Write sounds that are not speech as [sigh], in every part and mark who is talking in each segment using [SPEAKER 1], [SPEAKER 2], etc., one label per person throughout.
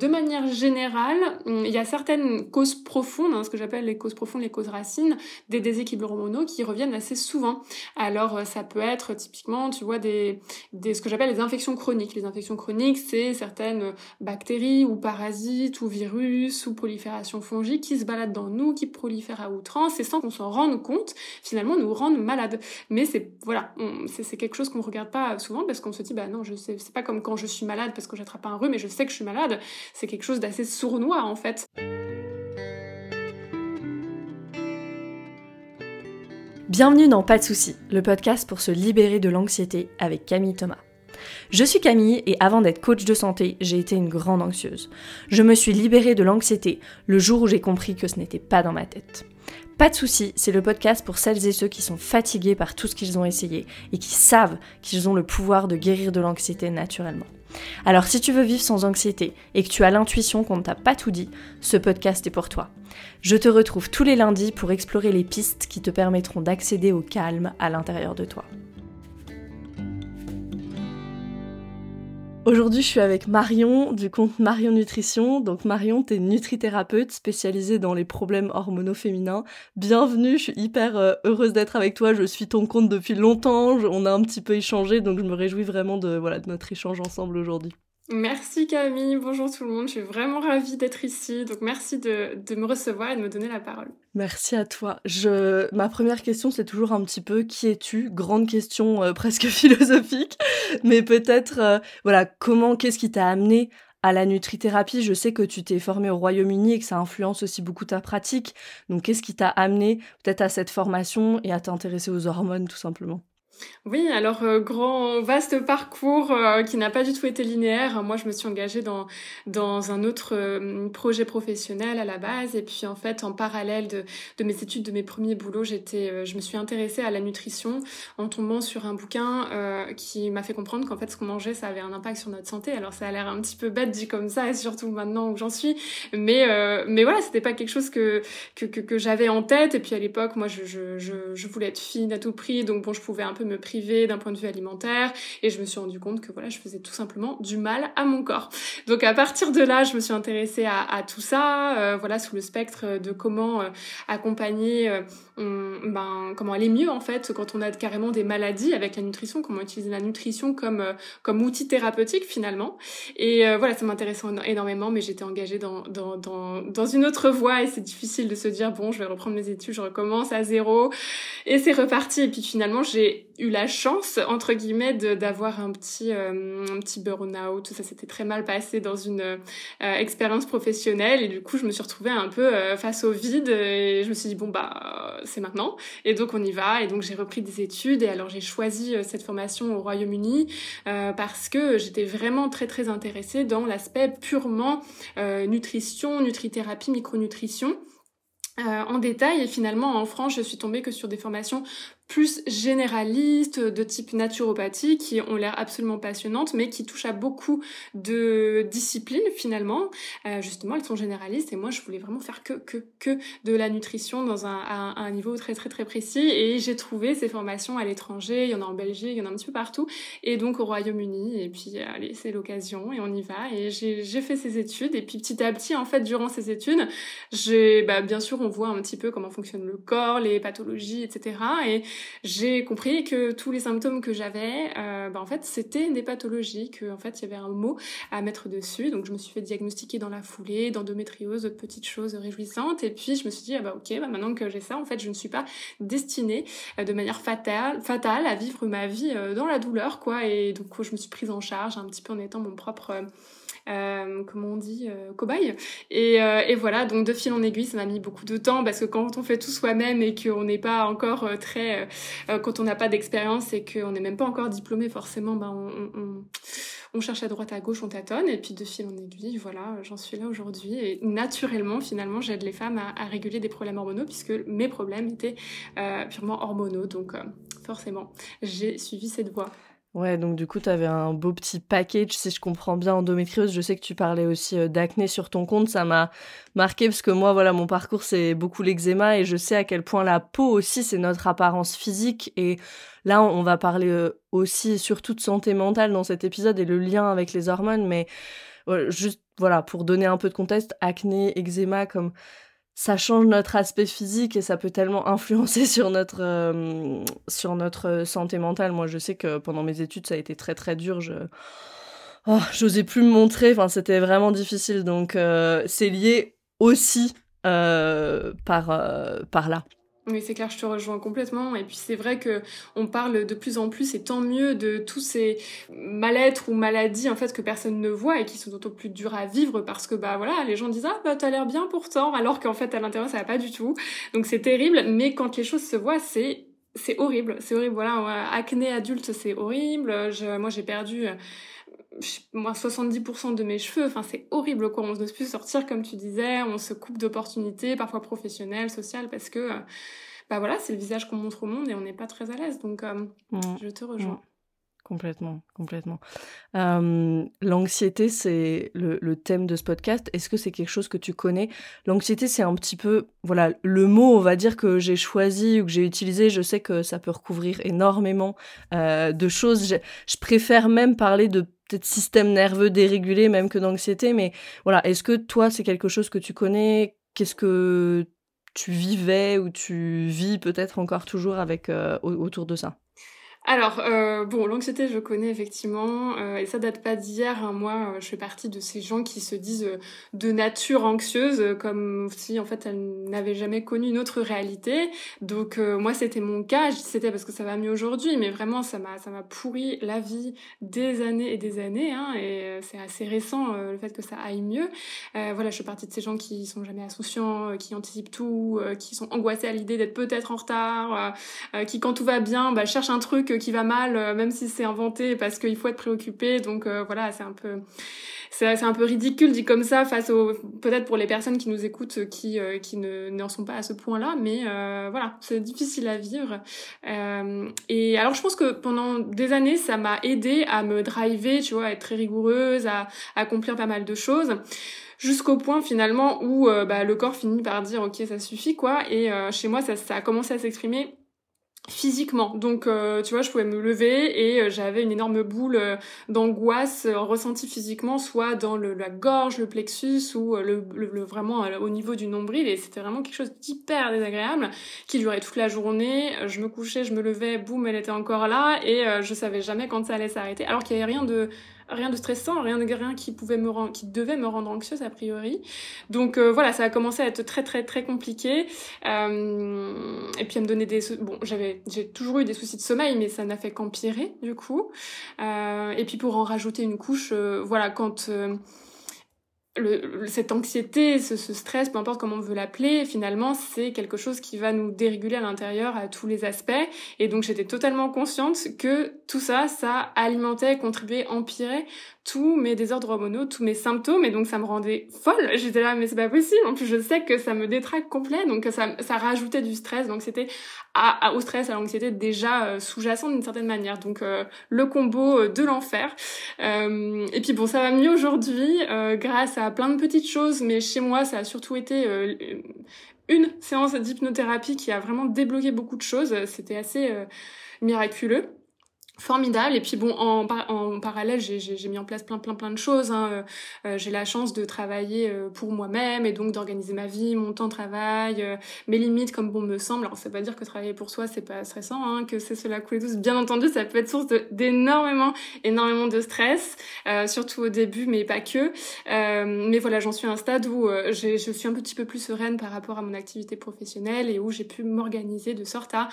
[SPEAKER 1] De manière générale, hum, il y a certaines causes profondes, hein, ce que j'appelle les causes profondes, les causes racines, des déséquilibres hormonaux qui reviennent assez souvent. Alors euh, ça peut être typiquement, tu vois, des, des ce que j'appelle les infections chroniques. Les infections chroniques, c'est certaines bactéries ou parasites ou virus ou prolifération fongique qui se baladent dans nous, qui prolifèrent à outrance et sans qu'on s'en rende compte, finalement nous rendent malades. Mais c'est voilà, c'est quelque chose qu'on regarde pas souvent parce qu'on se dit bah non, je sais, c'est pas comme quand je suis malade parce que j'attrape un rhume et je sais que je suis malade c'est quelque chose d'assez sournois en fait.
[SPEAKER 2] Bienvenue dans Pas de soucis, le podcast pour se libérer de l'anxiété avec Camille Thomas. Je suis Camille et avant d'être coach de santé, j'ai été une grande anxieuse. Je me suis libérée de l'anxiété le jour où j'ai compris que ce n'était pas dans ma tête. Pas de soucis, c'est le podcast pour celles et ceux qui sont fatigués par tout ce qu'ils ont essayé et qui savent qu'ils ont le pouvoir de guérir de l'anxiété naturellement. Alors si tu veux vivre sans anxiété et que tu as l'intuition qu'on ne t'a pas tout dit, ce podcast est pour toi. Je te retrouve tous les lundis pour explorer les pistes qui te permettront d'accéder au calme à l'intérieur de toi. Aujourd'hui, je suis avec Marion du compte Marion Nutrition. Donc Marion, t'es nutrithérapeute spécialisée dans les problèmes hormonaux féminins. Bienvenue, je suis hyper euh, heureuse d'être avec toi. Je suis ton compte depuis longtemps. On a un petit peu échangé, donc je me réjouis vraiment de voilà de notre échange ensemble aujourd'hui.
[SPEAKER 1] Merci Camille, bonjour tout le monde, je suis vraiment ravie d'être ici, donc merci de, me recevoir et de me donner la parole.
[SPEAKER 2] Merci à toi. Je... Ma première question c'est toujours un petit peu qui es-tu? Grande question euh, presque [laughs] philosophique, mais peut-être, euh, voilà, comment, qu'est-ce qui t'a amené à la nutrithérapie? Je sais que tu t'es formée au Royaume-Uni et que ça influence aussi beaucoup ta pratique, donc qu'est-ce qui t'a amené peut-être à cette formation et à t'intéresser aux hormones tout simplement?
[SPEAKER 1] Oui, alors euh, grand vaste parcours euh, qui n'a pas du tout été linéaire. Moi, je me suis engagée dans dans un autre euh, projet professionnel à la base et puis en fait en parallèle de, de mes études, de mes premiers boulots, j'étais je me suis intéressée à la nutrition en tombant sur un bouquin qui m'a fait comprendre qu'en fait ce qu'on mangeait, ça avait un impact sur notre santé. Alors ça a l'air un petit peu bête dit comme ça et [laughs] surtout maintenant où j'en suis, mais mais voilà, c'était pas quelque chose que que que, que j'avais en tête et puis à l'époque, moi je, je je je voulais être fine à tout prix, donc bon, je pouvais un peu me priver d'un point de vue alimentaire et je me suis rendu compte que voilà, je faisais tout simplement du mal à mon corps. Donc à partir de là, je me suis intéressée à, à tout ça, euh, voilà, sous le spectre de comment euh, accompagner, euh, ben, comment aller mieux en fait quand on a carrément des maladies avec la nutrition, comment utiliser la nutrition comme comme outil thérapeutique finalement. Et voilà, ça m'intéressait énormément, mais j'étais engagée dans, dans, dans, dans une autre voie et c'est difficile de se dire bon, je vais reprendre mes études, je recommence à zéro et c'est reparti. Et puis finalement, j'ai eu la chance entre guillemets d'avoir un petit euh, un petit burn-out. Ça s'était très mal passé dans une euh, expérience professionnelle et du coup je me suis retrouvée un peu euh, face au vide et je me suis dit bon bah c'est maintenant. Et donc on y va. Et donc j'ai repris des études et alors j'ai choisi cette formation au Royaume-Uni parce que j'étais vraiment très très intéressée dans l'aspect purement nutrition nutrithérapie micronutrition. En détail et finalement en France je suis tombée que sur des formations plus généralistes de type naturopathie qui ont l'air absolument passionnantes mais qui touchent à beaucoup de disciplines finalement. Euh, justement, elles sont généralistes et moi je voulais vraiment faire que que que de la nutrition dans un, à, un niveau très très très précis et j'ai trouvé ces formations à l'étranger, il y en a en Belgique, il y en a un petit peu partout et donc au Royaume-Uni et puis allez, c'est l'occasion et on y va et j'ai fait ces études et puis petit à petit en fait durant ces études, j'ai bah bien sûr on voit un petit peu comment fonctionne le corps, les pathologies etc. et j'ai compris que tous les symptômes que j'avais, euh, bah, en fait, c'était des pathologies, que en fait, il y avait un mot à mettre dessus. Donc, je me suis fait diagnostiquer dans la foulée, d'endométriose, d'autres petites choses réjouissantes. Et puis, je me suis dit, ah bah ok, bah, maintenant que j'ai ça, en fait, je ne suis pas destinée euh, de manière fatale, à vivre ma vie euh, dans la douleur, quoi. Et donc, je me suis prise en charge un petit peu en étant mon propre euh, comment on dit, euh, cobaye. Et, euh, et, voilà, donc de fil en aiguille, ça m'a mis beaucoup de temps parce que quand on fait tout soi-même et qu'on n'est pas encore très, quand on n'a pas d'expérience et qu'on n'est même pas encore diplômé, forcément, ben on, cherche à droite à gauche, on tâtonne. Et puis de fil en aiguille, voilà, j'en suis là aujourd'hui. Et naturellement, finalement, j'aide les femmes à, à, réguler des problèmes hormonaux puisque mes problèmes étaient purement hormonaux. Donc forcément, j'ai suivi cette voie.
[SPEAKER 2] Ouais, donc du coup, tu avais un beau petit package, si je comprends bien, endométriose. Je sais que tu parlais aussi euh, d'acné sur ton compte. Ça m'a marqué parce que moi, voilà, mon parcours, c'est beaucoup l'eczéma et je sais à quel point la peau aussi, c'est notre apparence physique. Et là, on va parler euh, aussi surtout de santé mentale dans cet épisode et le lien avec les hormones. Mais juste voilà, pour donner un peu de contexte, acné, eczéma, comme ça change notre aspect physique et ça peut tellement influencer [laughs] sur notre, euh, sur notre santé mentale. Moi, je sais que pendant mes études, ça a été très très dur. Je oh, j'osais plus me montrer. C'était vraiment difficile. Donc, euh, c'est lié aussi euh, par, par là.
[SPEAKER 1] Oui, c'est clair, je te rejoins complètement. Et puis c'est vrai que on parle de plus en plus, et tant mieux, de tous ces mal-être ou maladies en fait que personne ne voit et qui sont d'autant plus durs à vivre parce que bah voilà, les gens disent ah bah t'as l'air bien pourtant, alors qu'en fait à l'intérieur ça va pas du tout. Donc c'est terrible. Mais quand les choses se voient, c'est c'est horrible, c'est horrible. Voilà, acné adulte, c'est horrible. moi j'ai perdu moi 70% de mes cheveux, enfin c'est horrible quoi, on ne plus sortir comme tu disais, on se coupe d'opportunités, parfois professionnelles, sociales, parce que bah voilà, c'est le visage qu'on montre au monde et on n'est pas très à l'aise, donc euh, mmh. je te rejoins. Mmh.
[SPEAKER 2] Complètement, complètement. L'anxiété, c'est le, thème de ce podcast. Est-ce que c'est quelque chose que tu connais? L'anxiété, c'est un petit peu, voilà, le mot, on va dire, que j'ai choisi ou que j'ai utilisé. Je sais que ça peut recouvrir énormément de choses. Je, préfère même parler de peut-être système nerveux dérégulé même que d'anxiété. Mais voilà, est-ce que toi, c'est quelque chose que tu connais? Qu'est-ce que tu vivais ou tu vis peut-être encore toujours avec autour de ça?
[SPEAKER 1] Alors, euh, bon, l'anxiété, je connais effectivement, euh, et ça date pas d'hier. Hein. Moi, euh, je fais partie de ces gens qui se disent euh, de nature anxieuse, comme si en fait elles n'avaient jamais connu une autre réalité. Donc moi, c'était mon cas. C'était parce que ça va mieux aujourd'hui, mais vraiment, ça m'a ça m'a pourri la vie des années et des années. Hein, et c'est assez récent le fait que ça aille mieux. voilà, je fais partie de ces gens qui sont jamais insouciants, qui anticipent tout, qui sont angoissés à l'idée d'être peut-être en retard, qui quand tout va bien, bah, cherchent un truc qui va mal, euh, même si c'est inventé, parce qu'il faut être préoccupé. Donc euh, voilà, c'est un peu c'est un peu ridicule dit comme ça face aux peut-être pour les personnes qui nous écoutent qui euh, qui ne n'en sont pas à ce point-là. Mais voilà c'est difficile à vivre. Et alors je pense que pendant des années ça m'a aidé à me driver tu vois à être très rigoureuse à, accomplir pas mal de choses jusqu'au point finalement où bah, le corps finit par dire ok ça suffit quoi. Et chez moi ça, ça a commencé à s'exprimer physiquement. Donc, euh, tu vois, je pouvais me lever et euh, j'avais une énorme boule euh, d'angoisse ressentie physiquement, soit dans le, la gorge, le plexus ou le, vraiment au niveau du nombril. Et c'était vraiment quelque chose d'hyper désagréable qui durait toute la journée. Je me couchais, je me levais, boum, elle était encore là et je savais jamais quand ça allait s'arrêter. Alors qu'il y avait rien de rien de stressant, rien de rien qui pouvait me qui devait me rendre anxieuse a priori. Donc euh, voilà, ça a commencé à être très très très compliqué. Euh, et puis à me donner des, bon, j'avais, j'ai toujours eu des soucis de sommeil, mais ça n'a fait qu'empirer du coup. Euh, et puis pour en rajouter une couche, voilà, quand le, cette anxiété, ce, ce, stress, peu importe comment on veut l'appeler, finalement, c'est quelque chose qui va nous déréguler à l'intérieur à tous les aspects. Et donc, j'étais totalement consciente que tout ça, ça alimentait, contribuait, empirait tous mes désordres hormonaux, tous mes symptômes, et donc ça me rendait folle. J'étais là, mais c'est pas possible. En plus, je sais que ça me détraque complet, donc ça, ça rajoutait du stress. Donc c'était à, au stress, à l'anxiété déjà euh, sous-jacent d'une certaine manière. Donc euh, le combo euh, de l'enfer. et puis bon, ça va mieux aujourd'hui grâce à plein de petites choses, mais chez moi, ça a surtout été une séance d'hypnothérapie qui a vraiment débloqué beaucoup de choses. C'était assez miraculeux formidable. Et puis bon en, en parallèle j'ai mis en place plein plein plein de choses hein. Euh, euh, j'ai la chance de travailler euh, pour moi-même et donc d'organiser ma vie mon temps de travail mes limites comme bon me semble. Alors ça veut pas dire que travailler pour soi c'est pas stressant hein, que c'est cela couler douce. Bien entendu ça peut être source d'énormément énormément de stress surtout au début mais pas que. Mais voilà j'en suis à un stade où je suis un petit peu plus sereine par rapport à mon activité professionnelle et où j'ai pu m'organiser de sorte à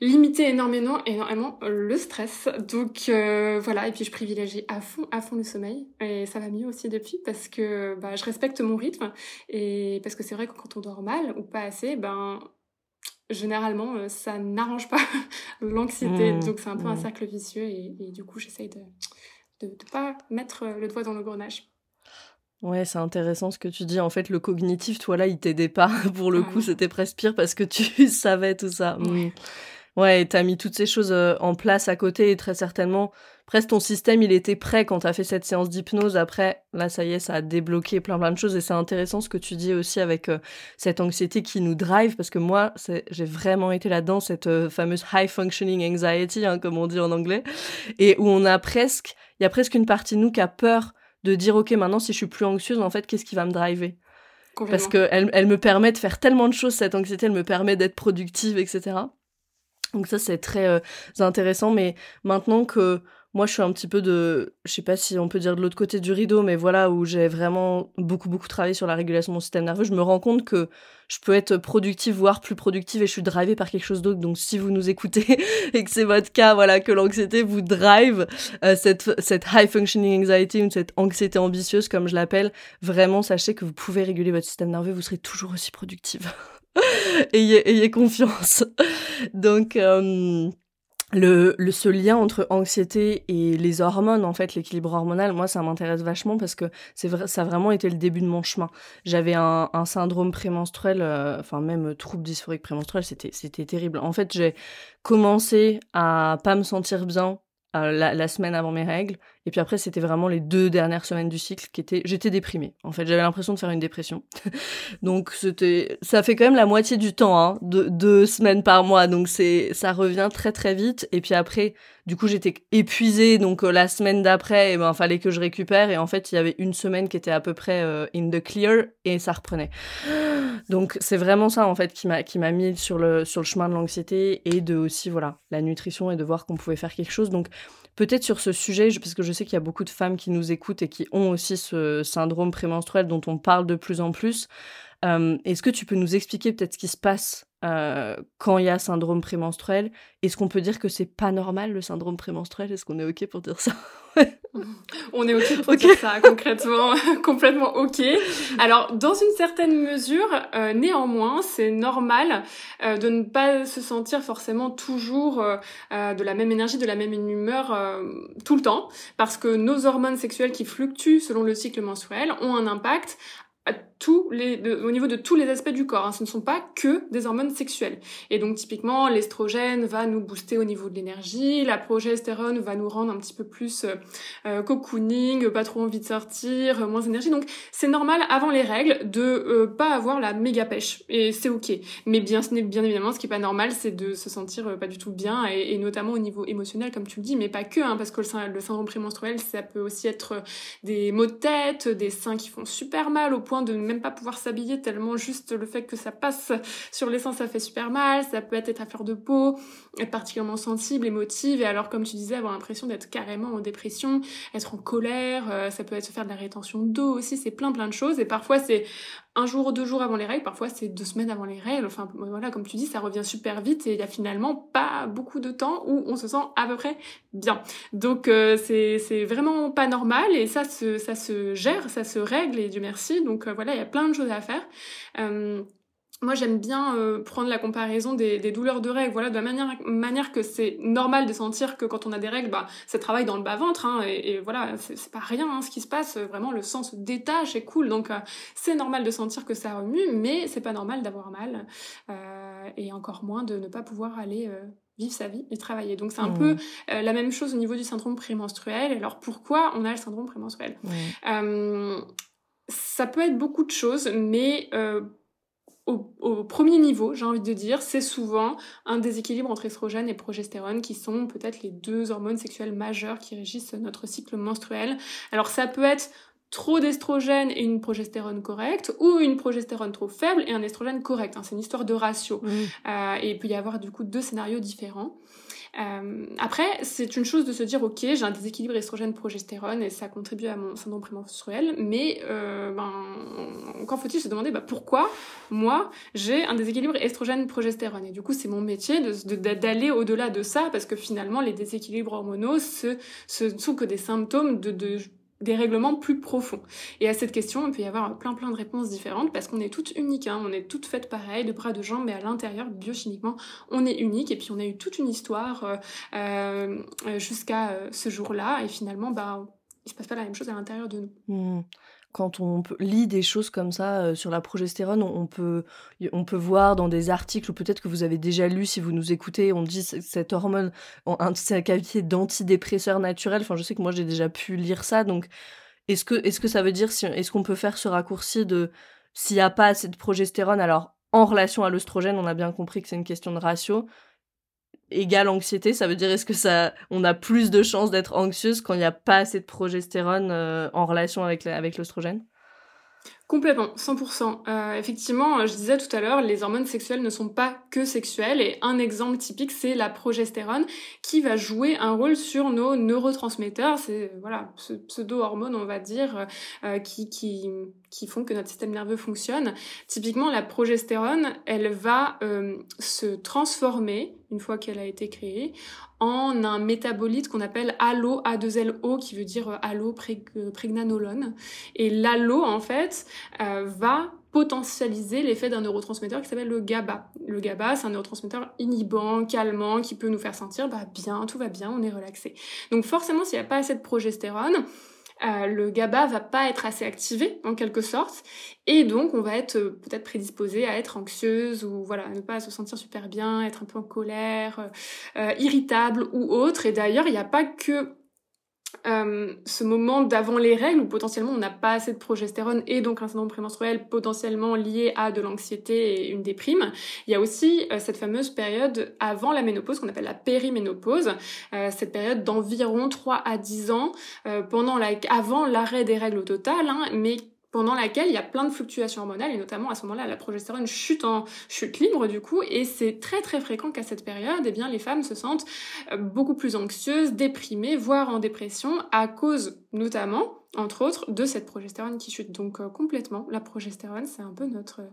[SPEAKER 1] limiter énormément, énormément le stress. Donc euh, voilà, et puis je privilégie à fond, à fond le sommeil. Et ça va mieux aussi depuis parce que bah, je respecte mon rythme. Et parce que c'est vrai que quand on dort mal ou pas assez, ben généralement euh, ça n'arrange pas [laughs] l'anxiété. Mmh. Donc c'est un peu un mmh. cercle vicieux et, du coup j'essaye de ne pas mettre le doigt dans le grenage.
[SPEAKER 2] Ouais, c'est intéressant ce que tu dis. En fait, le cognitif, toi là, il t'aidait pas. [laughs] Pour le coup, c'était presque pire parce que tu [laughs] savais tout ça. Mmh. Ouais, t'as mis toutes ces choses euh, en place à côté et très certainement, presque ton système, il était prêt quand t'as fait cette séance d'hypnose. Après, là, ça y est, ça a débloqué plein plein de choses et c'est intéressant ce que tu dis aussi avec euh, cette anxiété qui nous drive parce que moi, j'ai vraiment été là-dedans, cette euh, fameuse high functioning anxiety, hein, comme on dit en anglais, et où on a presque, il y a presque une partie de nous qui a peur de dire ok maintenant si je suis plus anxieuse en fait qu'est-ce qui va me driver? Parce qu'elle elle me permet de faire tellement de choses cette anxiété elle me permet d'être productive etc donc ça c'est très euh, intéressant mais maintenant que moi, je suis un petit peu de, je sais pas si on peut dire de l'autre côté du rideau, mais voilà, où j'ai vraiment beaucoup, beaucoup travaillé sur la régulation de mon système nerveux, je me rends compte que je peux être productive, voire plus productive, et je suis drivée par quelque chose d'autre. Donc, si vous nous écoutez [laughs] et que c'est votre cas, voilà, que l'anxiété vous drive, euh, cette, cette high functioning anxiety ou cette anxiété ambitieuse, comme je l'appelle, vraiment, sachez que vous pouvez réguler votre système nerveux, vous serez toujours aussi productive. [laughs] [laughs] ayez, ayez confiance. [laughs] Donc, euh, le, ce lien entre anxiété et les hormones, en fait, l'équilibre hormonal, moi, ça m'intéresse vachement parce que c'est ça a vraiment été le début de mon chemin. J'avais un, syndrome prémenstruel, euh, enfin même trouble dysphorique prémenstruel, c'était c'était terrible. En fait, j'ai commencé à pas me sentir bien euh, la, semaine avant mes règles. Et puis après, c'était vraiment les deux dernières semaines du cycle qui étaient. J'étais déprimée. En fait, j'avais l'impression de faire une dépression. [laughs] donc, c'était. Ça fait quand même la moitié du temps, hein, de, deux semaines par mois. Donc, c'est, ça revient très très vite. Et puis après, du coup, j'étais épuisée. Donc, euh, la semaine d'après, il eh ben, fallait que je récupère. Et en fait, il y avait une semaine qui était à peu près euh, in the clear et ça reprenait. [gasps] Donc, c'est vraiment ça, en fait, qui m'a, qui m'a mis sur le, sur le chemin de l'anxiété et de aussi, voilà, la nutrition et de voir qu'on pouvait faire quelque chose. Donc, peut-être sur ce sujet, parce que je sais qu'il y a beaucoup de femmes qui nous écoutent et qui ont aussi ce syndrome prémenstruel dont on parle de plus en plus. Euh, est-ce que tu peux nous expliquer peut-être ce qui se passe euh, quand il y a syndrome prémenstruel. Est-ce qu'on peut dire que c'est pas normal le syndrome prémenstruel? Est-ce qu'on est ok pour dire ça? [laughs]
[SPEAKER 1] On est ok pour dire ça concrètement, [laughs] complètement ok. Alors dans une certaine mesure, euh, néanmoins, c'est normal euh, de ne pas se sentir forcément toujours de la même énergie, de la même humeur tout le temps, parce que nos hormones sexuelles qui fluctuent selon le cycle menstruel ont un impact au niveau de tous les aspects du corps. Hein. Ce ne sont pas que des hormones sexuelles. Et donc typiquement, l'estrogène va nous booster au niveau de l'énergie, la progestérone va nous rendre un petit peu plus euh, euh cocooning, pas trop envie de sortir, euh, moins d'énergie. Donc c'est normal avant les règles de euh, pas avoir la méga pêche. Et c'est ok. Mais bien, bien évidemment, ce qui est pas normal, c'est de se sentir pas du tout bien, et, et, notamment au niveau émotionnel, comme tu le dis, mais pas que, hein, parce que le, le syndrome prémenstruel, ça peut aussi être des maux de tête, des seins qui font super mal au point de même pas pouvoir s'habiller tellement juste le fait que ça passe sur les ça fait super mal. Ça peut être à fleur de peau, être particulièrement sensible, émotive. Et alors, comme tu disais, avoir l'impression d'être carrément en dépression, être en colère. Euh, ça peut être se faire de la rétention d'eau aussi. C'est plein plein de choses. Et parfois, c'est un jour ou deux jours avant les règles, parfois c'est deux semaines avant les règles. Enfin voilà, comme tu dis, ça revient super vite et il y a finalement pas beaucoup de temps où on se sent à peu près bien. Donc euh, c'est vraiment pas normal et ça se ça se gère, ça se règle et Dieu merci. Donc euh, voilà, il y a plein de choses à faire. Euh, moi, j'aime bien euh, prendre la comparaison des, des, douleurs de règles, voilà, de la manière, manière que c'est normal de sentir que quand on a des règles, bah, ça travaille dans le bas-ventre, hein, et, et, voilà, c'est pas rien hein, ce qui se passe, vraiment le sang se détache et coule, donc euh, c'est normal de sentir que ça remue, mais c'est pas normal d'avoir mal, euh, et encore moins de ne pas pouvoir aller euh, vivre sa vie et travailler. Donc c'est un mmh. peu la même chose au niveau du syndrome prémenstruel. Alors pourquoi on a le syndrome prémenstruel? Mmh. Ça peut être beaucoup de choses, mais au, premier niveau, j'ai envie de dire, c'est souvent un déséquilibre entre estrogène et progestérone qui sont peut-être les deux hormones sexuelles majeures qui régissent notre cycle menstruel. Alors ça peut être trop d'estrogène et une progestérone correcte ou une progestérone trop faible et un estrogène correct. Hein. C'est une histoire de ratio. Euh, et il peut y avoir du coup deux scénarios différents. Euh, après, c'est une chose de se dire, ok, j'ai un déséquilibre estrogène-progestérone et ça contribue à mon syndrome prémenstruel, mais euh, ben, encore faut-il se demander bah, pourquoi moi j'ai un déséquilibre estrogène-progestérone. Et du coup, c'est mon métier d'aller de, au-delà de ça parce que finalement, les déséquilibres hormonaux, ce, ce sont que des symptômes de, de des règlements plus profonds. Et à cette question, on peut y avoir plein plein de réponses différentes parce qu'on est toutes uniques, hein. on est toutes faites pareil, de bras, de jambes, mais à l'intérieur, biochimiquement, on est unique. Et puis on a eu toute une histoire euh, euh jusqu'à euh, ce jour-là, et finalement, bah, il se passe pas la même chose à l'intérieur de nous.
[SPEAKER 2] Mmh quand on lit des choses comme ça euh, sur la progestérone, on, peut, on peut voir dans des articles, ou peut-être que vous avez déjà lu si vous nous écoutez, on dit cette hormone, c'est la qualité d'antidépresseur naturel. Enfin, je sais que moi j'ai déjà pu lire ça, donc est-ce que, est que ça veut dire, est-ce qu'on peut faire ce raccourci de s'il n'y a pas assez de progestérone, alors en relation à l'œstrogène, on a bien compris que c'est une question de ratio, égale anxiété, ça veut dire est-ce que ça, on a plus de chances d'être anxieuse quand il n'y a pas assez de progestérone euh, en relation avec avec l'oestrogène
[SPEAKER 1] Complètement, 100%. Euh, effectivement, je disais tout à l'heure, les hormones sexuelles ne sont pas que sexuelles et un exemple typique, c'est la progestérone qui va jouer un rôle sur nos neurotransmetteurs. C'est voilà, ce pseudo-hormones, on va dire, euh, qui, qui, qui font que notre système nerveux fonctionne. Typiquement, la progestérone, elle va euh, se transformer une fois qu'elle a été créée en un métabolite qu'on appelle allo A2LO qui veut dire allopregnanolone et l'allo en fait euh, va potentialiser l'effet d'un neurotransmetteur qui s'appelle le GABA. Le GABA, c'est un neurotransmetteur inhibant, calmant, qui peut nous faire sentir bah, bien, tout va bien, on est relaxé. Donc forcément, s'il n'y a pas assez de progestérone, euh, le GABA va pas être assez activé en quelque sorte. Et donc on va être euh, peut-être prédisposé à être anxieuse ou voilà ne pas se sentir super bien être un peu en colère euh, irritable ou autre. Et d'ailleurs il n'y a pas que euh, ce moment d'avant les règles où potentiellement on n'a pas assez de progestérone et donc un syndrome prémenstruel potentiellement lié à de l'anxiété et une déprime. Il y a aussi euh, cette fameuse période avant la ménopause qu'on appelle la périménopause, euh, cette période d'environ 3 à 10 ans pendant la, avant l'arrêt des règles au total, hein, mais pendant laquelle il y a plein de fluctuations hormonales et notamment à ce moment-là la progestérone chute en chute libre du coup et c'est très très fréquent qu'à cette période eh bien les femmes se sentent euh, beaucoup plus anxieuses, déprimées, voire en dépression à cause notamment entre autres de cette progestérone qui chute donc euh, complètement la progestérone c'est un peu notre euh,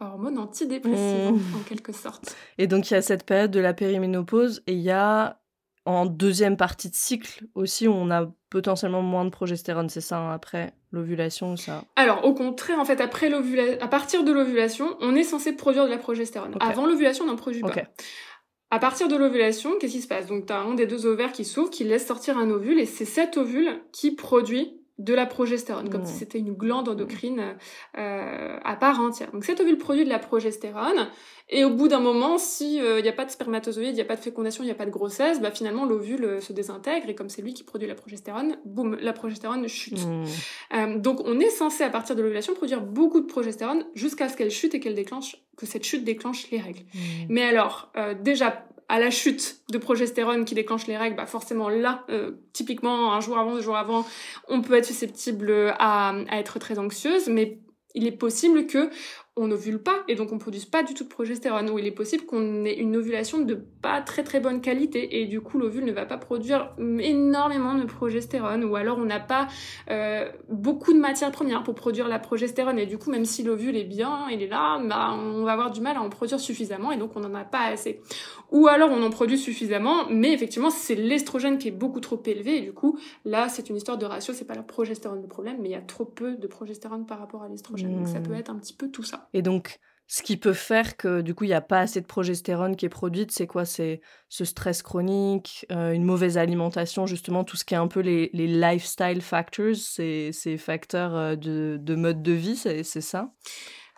[SPEAKER 1] hormone antidépressive mmh. en quelque sorte.
[SPEAKER 2] Et donc il y a cette période de la périménopause et il y a en deuxième partie de cycle aussi, on a potentiellement moins de progestérone, c'est ça, hein, après l'ovulation ça
[SPEAKER 1] Alors, au contraire, en fait, après l'ovulation, à partir de l'ovulation, on est censé produire de la progestérone. Avant l'ovulation, on n'en produit pas. À partir de l'ovulation, qu'est-ce qui se passe? Donc, tu as un des deux ovaires qui s'ouvre, qui laisse sortir un ovule, et c'est cet ovule qui produit de la progestérone, comme si c'était une glande endocrine euh, à part entière. Donc cet ovule produit de la progestérone, et au bout d'un moment, si il euh, n'y a pas de spermatozoïde, il n'y a pas de fécondation, il n'y a pas de grossesse, bah finalement l'ovule euh, se désintègre, et comme c'est lui qui produit la progestérone, boum, la progestérone chute. Mmh. donc on est censé, à partir de l'ovulation, produire beaucoup de progestérone jusqu'à ce qu'elle chute et qu'elle déclenche, que cette chute déclenche les règles. Mmh. Mais alors, déjà, à la chute de progestérone qui déclenche les règles, bah forcément là, euh, typiquement un jour avant, deux jours avant, on peut être susceptible à, à être très anxieuse, mais il est possible que on n'ovule pas et donc on produise pas du tout de progestérone ou il est possible qu'on ait une ovulation de pas très très bonne qualité et du coup l'ovule ne va pas produire énormément de progestérone ou alors on n'a pas euh, beaucoup de matières premières pour produire la progestérone et du coup même si l'ovule est bien, il est là, bah, on va avoir du mal à en produire suffisamment et donc on n'en a pas assez. Ou alors on en produit suffisamment mais effectivement c'est l'estrogène qui est beaucoup trop élevé et du coup là c'est une histoire de ratio, c'est pas la progestérone le problème mais il y a trop peu de progestérone par rapport à l'estrogène donc ça peut mmh. être un petit peu tout ça.
[SPEAKER 2] Et donc, ce qui peut faire que du coup il n'y a pas assez de progestérone qui est produite, c'est quoi? C'est ce stress chronique, euh, une mauvaise alimentation, justement tout ce qui est un peu les, lifestyle factors, ces, ces facteurs euh, de, de, mode de vie, c'est ça?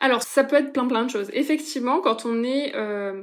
[SPEAKER 1] Alors ça peut être plein plein de choses. Effectivement, quand on est euh,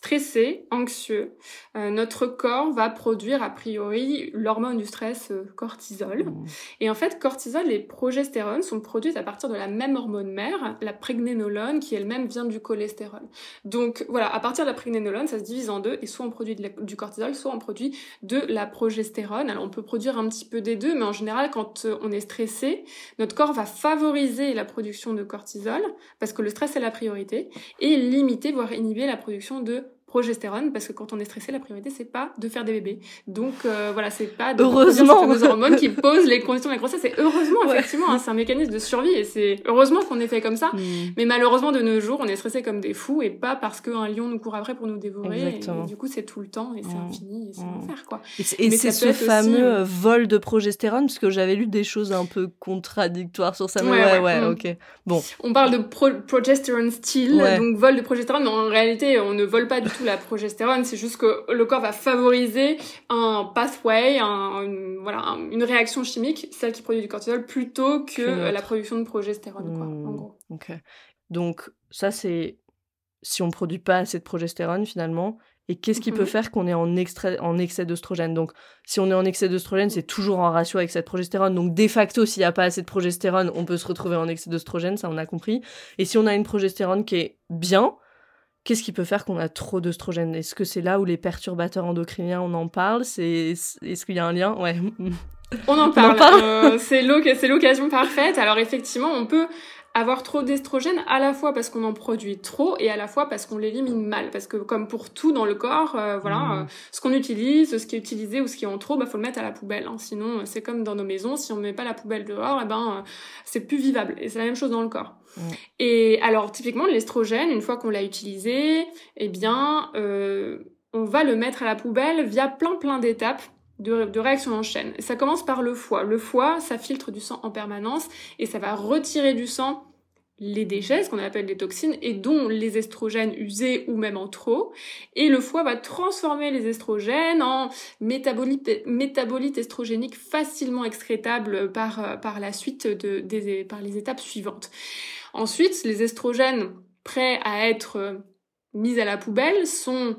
[SPEAKER 1] stressé, anxieux, euh, notre corps va produire a priori l'hormone du stress euh, cortisol. Mmh. Et en fait, cortisol et progestérone sont produites à partir de la même hormone mère, la prégnénolone, qui elle-même vient du cholestérol. Donc voilà, à partir de la prégnénolone, ça se divise en deux, et soit on produit du cortisol, soit on produit de la progestérone. Alors on peut produire un petit peu des deux, mais en général, quand euh, on est stressé, notre corps va favoriser la production de cortisol, parce que le stress est la priorité, et limiter, voire inhiber la production de progestérone parce que quand on est stressé la priorité c'est pas de faire des bébés. Donc euh, voilà c'est pas de
[SPEAKER 2] heureusement.
[SPEAKER 1] nos hormones qui [laughs] posent les conditions de la grossesse. Et heureusement effectivement hein, c'est un mécanisme de survie et c'est heureusement qu'on est fait comme ça. Hmm. mais malheureusement de nos jours on est stressé comme des fous et pas parce qu'un lion nous court après pour nous dévorer. Et, du coup c'est tout le temps et c'est hmm. infini et c'est l'enfer quoi.
[SPEAKER 2] Et c'est ce fameux euh, vol de progestérone parce que j'avais lu des choses un peu contradictoires sur ça mais ouais ouais, ok. Bon.
[SPEAKER 1] On parle de progestérone steal donc vol de progestérone mais en réalité on ne vole pas du tout la progestérone, c'est juste que le corps va favoriser un pathway, un, une, voilà, une réaction chimique, celle qui produit du cortisol, plutôt que la production de progestérone, quoi, en gros.
[SPEAKER 2] Ok. Donc, ça, c'est si on produit pas assez de progestérone, finalement. Et qu'est-ce qui peut mhm. faire qu'on est en, en excès d'oestrogène? Donc, si on est en excès d'oestrogène, c'est toujours en ratio avec cette progestérone. Donc, de facto, s'il n'y a pas assez de progestérone, on peut se retrouver en excès d'oestrogène, ça on a compris. Et si on a une progestérone qui est bien, Qu'est-ce qui peut faire qu'on a trop d'œstrogène Est-ce que c'est là où les perturbateurs endocriniens, on en parle? C'est, Est-ce qu'il y a un lien? Ouais.
[SPEAKER 1] On en [laughs] parle. parle euh, c'est l'occasion parfaite. Alors effectivement, on peut avoir trop d'estrogène à la fois parce qu'on en produit trop et à la fois parce qu'on l'élimine mal parce que comme pour tout dans le corps euh, voilà mmh. euh, ce qu'on utilise ce qui est utilisé ou ce qui est en trop bah faut le mettre à la poubelle hein. sinon c'est comme dans nos maisons si on met pas la poubelle dehors eh ben c'est plus vivable et c'est la même chose dans le corps mmh. et alors typiquement l'estrogène une fois qu'on l'a utilisé eh bien on va le mettre à la poubelle via plein plein d'étapes de, de réaction en chaîne. Ça commence par le foie. Le foie, ça filtre du sang en permanence et ça va retirer du sang les déchets, ce qu'on appelle les toxines, et dont les estrogènes usés ou même en trop. Et le foie va transformer les estrogènes en métabolites, estrogéniques facilement excrétables par, par la suite de, des, par les étapes suivantes. Ensuite, les estrogènes prêts à être mis à la poubelle sont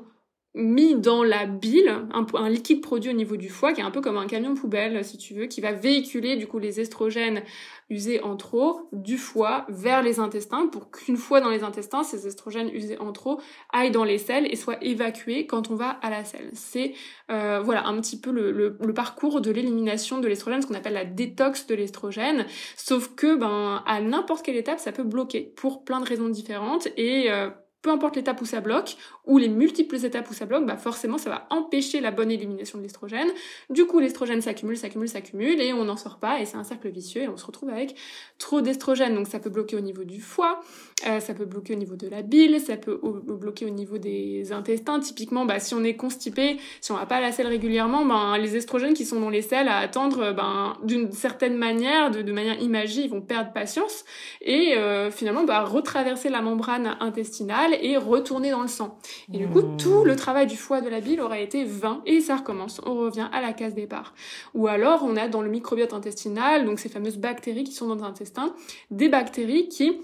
[SPEAKER 1] mis dans la bile, un, liquide produit au niveau du foie, qui est un peu comme un camion poubelle, si tu veux, qui va véhiculer du coup les estrogènes usés en trop du foie vers les intestins, pour qu'une fois dans les intestins, ces estrogènes usés en trop aillent dans les selles et soient évacués quand on va à la selle. C'est euh, voilà un petit peu le, parcours de l'élimination de l'estrogène, ce qu'on appelle la détox de l'estrogène, sauf que ben à n'importe quelle étape, ça peut bloquer pour plein de raisons différentes et euh, peu importe l'étape où ça bloque, ou les multiples étapes où ça bloque, bah forcément ça va empêcher la bonne élimination de l'estrogène. Du coup l'estrogène s'accumule, s'accumule, s'accumule et on n'en sort pas et c'est un cercle vicieux et on se retrouve avec trop d'estrogène. Donc ça peut bloquer au niveau du foie, euh, ça peut bloquer au niveau de la bile, ça peut bloquer au niveau des intestins. Typiquement, bah, si on est constipé, si on va pas la selle régulièrement, ben les estrogènes qui sont dans les selles à attendre, ben d'une certaine manière, de, manière imagée, ils vont perdre patience et euh, finalement bah, retraverser la membrane intestinale et retourner dans le sang. Et du coup, tout le travail du foie de la bile aurait été vain et ça recommence. On revient à la case départ. Ou alors, on a dans le microbiote intestinal, donc ces fameuses bactéries qui sont dans l'intestin, des bactéries qui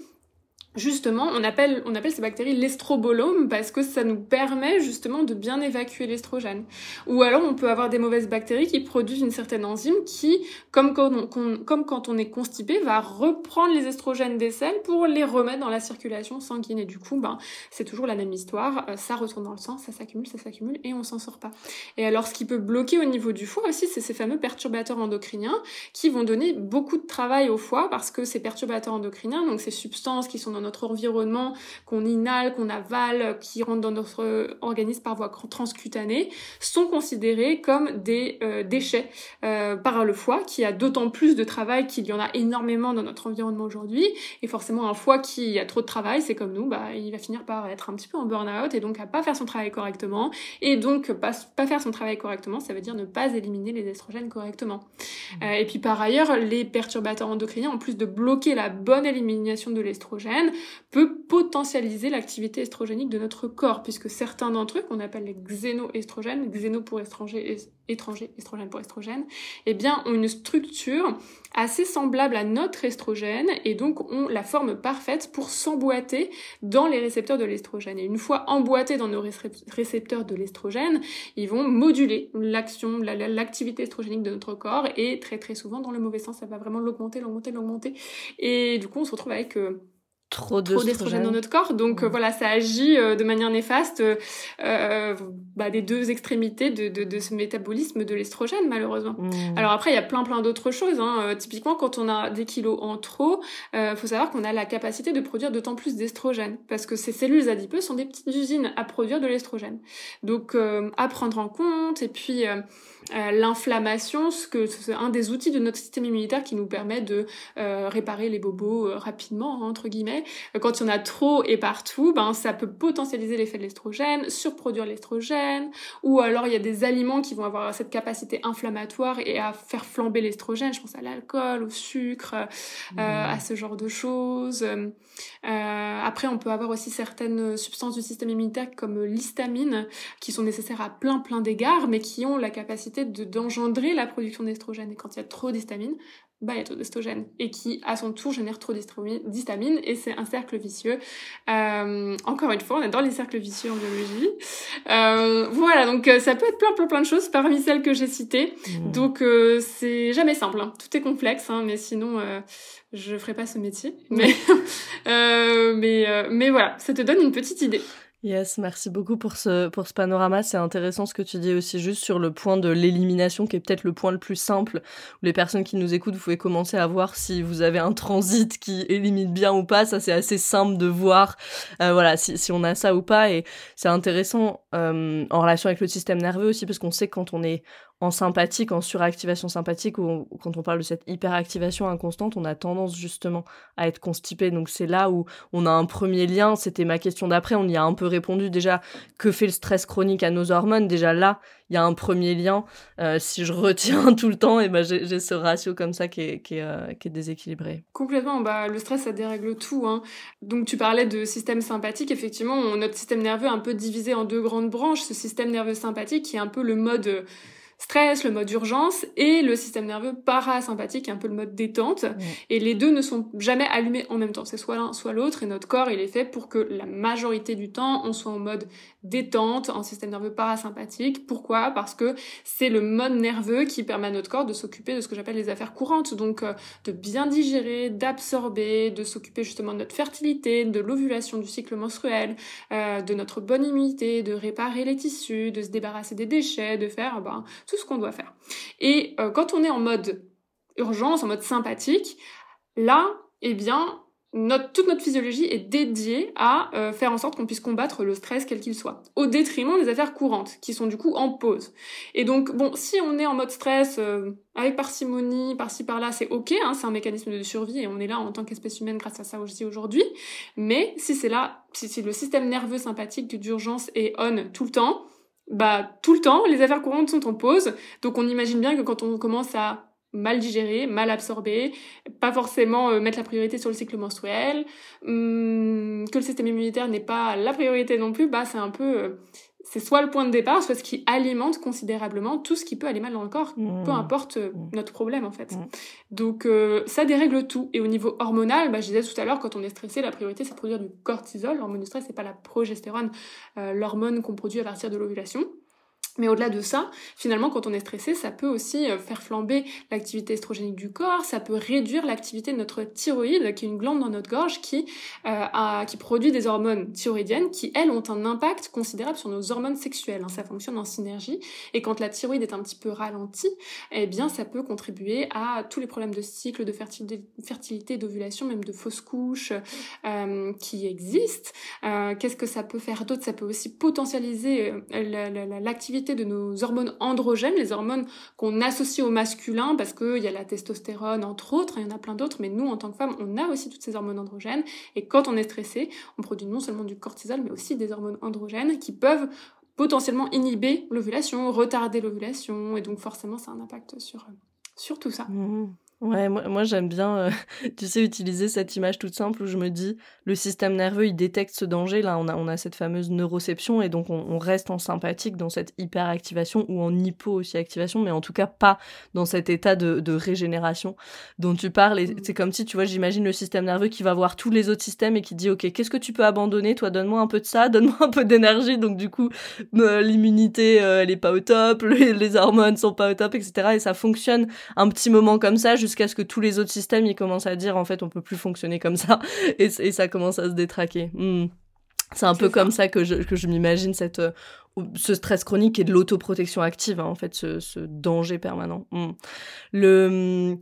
[SPEAKER 1] justement, on appelle, ces bactéries l'estrobolome parce que ça nous permet justement de bien évacuer l'estrogène. Ou alors, on peut avoir des mauvaises bactéries qui produisent une certaine enzyme qui, comme quand on, comme quand on est constipé, va reprendre les estrogènes des selles pour les remettre dans la circulation sanguine. Et du coup, ben, c'est toujours la même histoire. Euh, ça retourne dans le sang, ça s'accumule, ça s'accumule et on s'en sort pas. Et alors, ce qui peut bloquer au niveau du foie aussi, c'est ces fameux perturbateurs endocriniens qui vont donner beaucoup de travail au foie parce que ces perturbateurs endocriniens, donc ces substances qui sont dans notre environnement, qu'on inhale, qu'on avale, qui rentrent dans notre organisme par voie transcutanée, sont considérés comme des euh, déchets euh, par le foie, qui a d'autant plus de travail qu'il y en a énormément dans notre environnement aujourd'hui. Et forcément, un foie qui a trop de travail, c'est comme nous, bah, il va finir par être un petit peu en burn-out et donc à pas faire son travail correctement. Et donc, pas, pas faire son travail correctement, ça veut dire ne pas éliminer les estrogènes correctement. Mmh. Euh, et puis par ailleurs, les perturbateurs endocriniens, en plus de bloquer la bonne élimination de l'estrogène, peut potentialiser l'activité estrogénique de notre corps, puisque certains d'entre eux, qu'on appelle les xénoestrogènes, xéno pour étranger, étranger, estrogène pour estrogène, eh bien, ont une structure assez semblable à notre estrogène et donc ont la forme parfaite pour s'emboîter dans les récepteurs de l'estrogène. Et une fois emboîtés dans nos récepteurs de l'estrogène, ils vont moduler l'action, l'activité estrogénique de notre corps et très souvent dans le mauvais sens, ça va vraiment l'augmenter, l'augmenter, l'augmenter. Et du coup, on se retrouve avec euh, trop d'estrogène dans notre corps. Donc euh, voilà, ça agit euh, de manière néfaste euh, bah, des deux extrémités de, de, de ce métabolisme de l'estrogène, malheureusement. Mmh. Alors après, il y a plein plein d'autres choses. Hein. typiquement, quand on a des kilos en trop, euh, faut savoir qu'on a la capacité de produire d'autant plus d'estrogène, parce que ces cellules adipeuses sont des petites usines à produire de l'estrogène. Donc à prendre en compte, et puis euh, l'inflammation, ce que c'est un des outils de notre système immunitaire qui nous permet de euh, réparer les bobos euh, rapidement entre guillemets. Quand il y en a trop et partout, ben ça peut potentialiser l'effet de l'estrogène, surproduire l'estrogène, ou alors il y a des aliments qui vont avoir cette capacité inflammatoire et à faire flamber l'estrogène. Je pense à l'alcool, au sucre, mmh. à ce genre de choses. après, on peut avoir aussi certaines substances du système immunitaire comme l'histamine qui sont nécessaires à plein plein d'égards, mais qui ont la capacité d'engendrer la production d'estrogène. Et quand il y a trop d'histamine, bah, il y a trop d'estrogène et qui à son tour génère trop d'histamine et c'est un cercle vicieux. Euh, encore une fois, on adore les cercles vicieux en biologie. Euh, voilà, donc euh, ça peut être plein plein plein de choses parmi celles que j'ai citées. Mmh. Donc c'est jamais simple, hein. tout est complexe, hein, mais sinon je ferai pas ce métier. Mais [laughs] mais mais voilà, ça te donne une petite idée.
[SPEAKER 2] Yes, merci beaucoup pour ce, pour ce panorama. C'est intéressant ce que tu dis aussi juste sur le point de l'élimination, qui est peut-être le point le plus simple, où les personnes qui nous écoutent, vous pouvez commencer à voir si vous avez un transit qui élimine bien ou pas. Ça, c'est assez simple de voir, euh, voilà, si, si, on a ça ou pas. Et c'est intéressant euh, en relation avec le système nerveux aussi, parce qu'on sait quand on est en sympathique, en suractivation sympathique, ou quand on parle de cette hyperactivation inconstante, on a tendance justement à être constipé. Donc c'est là où on a un premier lien. C'était ma question d'après. On y a un peu répondu déjà. Que fait le stress chronique à nos hormones? Déjà là, il y a un premier lien. Euh, si je retiens [laughs] tout le temps, et eh ben j'ai ce ratio comme ça euh, qui est déséquilibré.
[SPEAKER 1] Complètement. Bah, le stress, ça dérègle tout. Hein. Donc tu parlais de système sympathique. Effectivement, notre système nerveux est un peu divisé en deux grandes branches. Ce système nerveux sympathique qui est un peu le mode stress, le mode urgence, et le système nerveux parasympathique, un peu le mode détente. Et les deux ne sont jamais allumés en même temps. C'est soit l'un, soit l'autre. Et notre corps, il est fait pour que la majorité du temps, on soit en mode détente, en système nerveux parasympathique. Pourquoi? Parce que c'est le mode nerveux qui permet à notre corps de s'occuper de ce que j'appelle les affaires courantes. Donc, euh, de bien digérer, d'absorber, de s'occuper justement de notre fertilité, de l'ovulation du cycle menstruel, euh, de notre bonne immunité, de réparer les tissus, de se débarrasser des déchets, de faire ben, tout ce qu'on doit faire. Et euh, quand on est en mode urgence, en mode sympathique, là, eh bien, notre, toute notre physiologie est dédiée à euh, faire en sorte qu'on puisse combattre le stress quel qu'il soit, au détriment des affaires courantes, qui sont du coup en pause. Et donc, bon, si on est en mode stress, euh, avec parcimonie, par-ci par-là, c'est ok, hein, c'est un mécanisme de survie, et on est là en tant qu'espèce humaine grâce à ça aussi aujourd'hui. Mais si c'est là, si, le système nerveux sympathique d'urgence est on tout le temps, bah tout le temps, les affaires courantes sont en pause. Donc on imagine bien que quand on commence à mal digérer, mal absorber, pas forcément euh, mettre la priorité sur le cycle menstruel, hum, que le système immunitaire n'est pas la priorité non plus, bah c'est un peu euh, c'est soit le point de départ, soit ce qui alimente considérablement tout ce qui peut aller mal dans le corps, mmh. peu importe euh, mmh. notre problème en fait. Mmh. Donc euh, ça dérègle tout. Et au niveau hormonal, bah, je disais tout à l'heure, quand on est stressé, la priorité c'est de produire du cortisol. L'hormone du stress, c'est pas la progestérone, l'hormone qu'on produit à partir de l'ovulation. Mais au-delà de ça, finalement, quand on est stressé, ça peut aussi euh, faire flamber l'activité estrogénique du corps, ça peut réduire l'activité de notre thyroïde, qui est une glande dans notre gorge qui, euh, qui produit des hormones thyroïdiennes qui, elles, ont un impact considérable sur nos hormones sexuelles. Hein. Ça fonctionne en synergie. Et quand la thyroïde est un petit peu ralentie, eh bien, ça peut contribuer à tous les problèmes de cycle, de fertilité, d'ovulation, même de fausses couches euh, qui existent. Euh, Qu'est-ce que ça peut faire d'autre? Ça peut aussi potentialiser euh, de nos hormones androgènes, les hormones qu'on associe au masculin, parce qu'il y a la testostérone, entre autres, il y en a plein d'autres, mais nous, en tant que femmes, on a aussi toutes ces hormones androgènes. Et quand on est stressé, on produit non seulement du cortisol, mais aussi des hormones androgènes qui peuvent potentiellement inhiber l'ovulation, retarder l'ovulation, et donc forcément, ça a un impact sur, sur tout ça.
[SPEAKER 2] Mmh. Ouais, moi, moi j'aime bien, euh, [laughs] tu sais, utiliser cette image toute simple où je me dis, le système nerveux, il détecte ce danger. Là, on a, on a cette fameuse neuroception et donc on, reste en sympathique dans cette hyperactivation ou en hypo aussi activation, mais en tout cas pas dans cet état de, de régénération dont tu parles. Et mmh. c'est comme si, tu vois, j'imagine le système nerveux qui va voir tous les autres systèmes et qui dit, OK, qu'est-ce que tu peux abandonner? Toi, donne-moi un peu de ça, [laughs] donne-moi un peu d'énergie. Donc, du coup, l'immunité, euh, elle est pas au top, [laughs] les, les, hormones sont pas au top, etc. Et ça fonctionne un petit moment comme ça jusqu'à ce que tous les autres systèmes ils commencent à dire en fait on peut plus fonctionner comme ça [laughs] et, ça commence à se détraquer. Hmm. C'est un peu comme ça que je, que je m'imagine cette euh, ce stress chronique et de l'autoprotection active, hein, en fait, ce, danger permanent. Hmm. Le,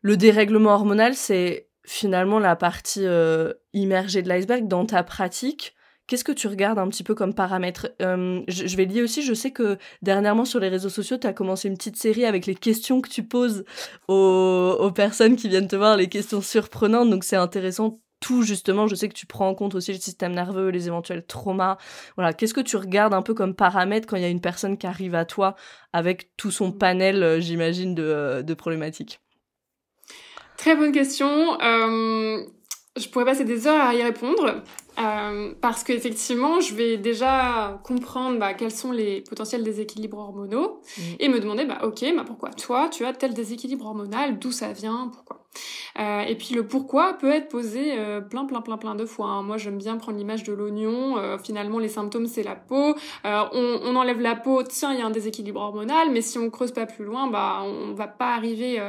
[SPEAKER 2] le dérèglement hormonal, c'est finalement la partie euh, immergée de l'iceberg dans ta pratique. Qu'est-ce que tu regardes un petit peu comme paramètre? Euh, je, vais lier aussi, je sais que dernièrement sur les réseaux sociaux, tu as commencé une petite série avec les questions que tu poses aux, personnes qui viennent te voir, les questions surprenantes, donc c'est intéressant tout justement, je sais que tu prends en compte aussi le système nerveux, les éventuels traumas. Voilà, qu'est-ce que tu regardes un peu comme paramètre quand il y a une personne qui arrive à toi avec tout son panel, euh, j'imagine, de, euh, de, problématiques?
[SPEAKER 1] Très bonne question. Je pourrais passer des heures à y répondre. Euh, parce qu'effectivement, je vais déjà comprendre bah, quels sont les potentiels déséquilibres hormonaux mmh. et me demander, bah, ok, bah, pourquoi toi, tu as tel déséquilibre hormonal, d'où ça vient, pourquoi? Euh, et puis le pourquoi peut être posé euh, plein plein plein plein de fois. Hein. Moi j'aime bien prendre l'image de l'oignon. Finalement les symptômes c'est la peau. On, on, enlève la peau, tiens il y a un déséquilibre hormonal, mais si on creuse pas plus loin, bah on va pas arriver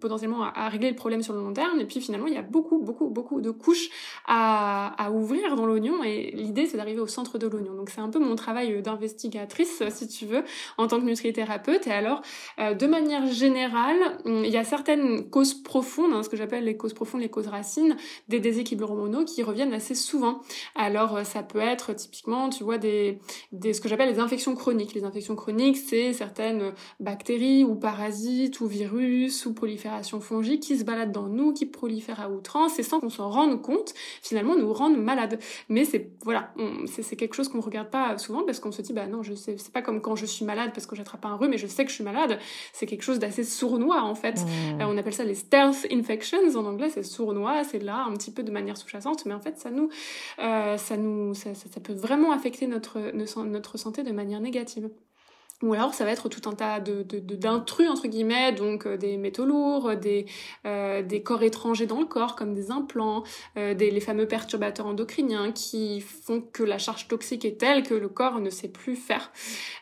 [SPEAKER 1] potentiellement à, à, régler le problème sur le long terme. Et puis finalement il y a beaucoup beaucoup beaucoup de couches à, à ouvrir l'oignon et l'idée c'est d'arriver au centre de l'oignon. Donc c'est un peu mon travail d'investigatrice, si tu veux, en tant que nutrithérapeute. Et alors, de manière générale, il y a certaines causes profondes, hein, ce que j'appelle les causes profondes, les causes racines, des déséquilibres hormonaux qui reviennent assez souvent. Alors ça peut être typiquement, tu vois, des, des ce que j'appelle les infections chroniques. Les infections chroniques, c'est certaines bactéries ou parasites ou virus ou prolifération fongique qui se baladent dans nous, qui prolifèrent à outrance et sans qu'on s'en rende compte, finalement nous rendent malades. Mais c'est voilà, c'est quelque chose qu'on regarde pas souvent parce qu'on se dit bah non, je sais, c'est pas comme quand je suis malade parce que j'attrape un rhume et je sais que je suis malade. C'est quelque chose d'assez sournois en fait. Mmh. Euh, on appelle ça les stealth infections en anglais, c'est sournois, c'est là un petit peu de manière sous-jacente, mais en fait ça nous, euh, ça nous, ça, ça, peut vraiment affecter notre notre santé de manière négative. Ou alors ça va être tout un tas de, d'intrus entre guillemets, donc euh, des métaux lourds, des, euh, des corps étrangers dans le corps comme des implants, euh, des, les fameux perturbateurs endocriniens qui font que la charge toxique est telle que le corps ne sait plus faire.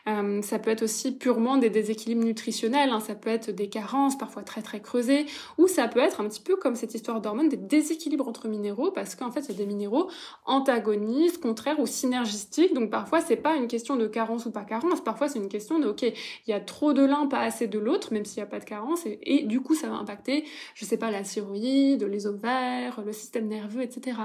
[SPEAKER 1] ça peut être aussi purement des déséquilibres nutritionnels, hein. ça peut être des carences parfois très très creusées, ou ça peut être un petit peu comme cette histoire d'hormones, des déséquilibres entre minéraux, parce qu'en fait il y a des minéraux antagonistes, contraires ou synergistiques, donc parfois c'est pas une question de carence ou pas carence, parfois c'est une question de ok, il y a trop de l'un, pas assez de l'autre, même s'il n'y a pas de carence, et, du coup ça va impacter, je sais pas, la thyroïde, les ovaires, le système nerveux, etc.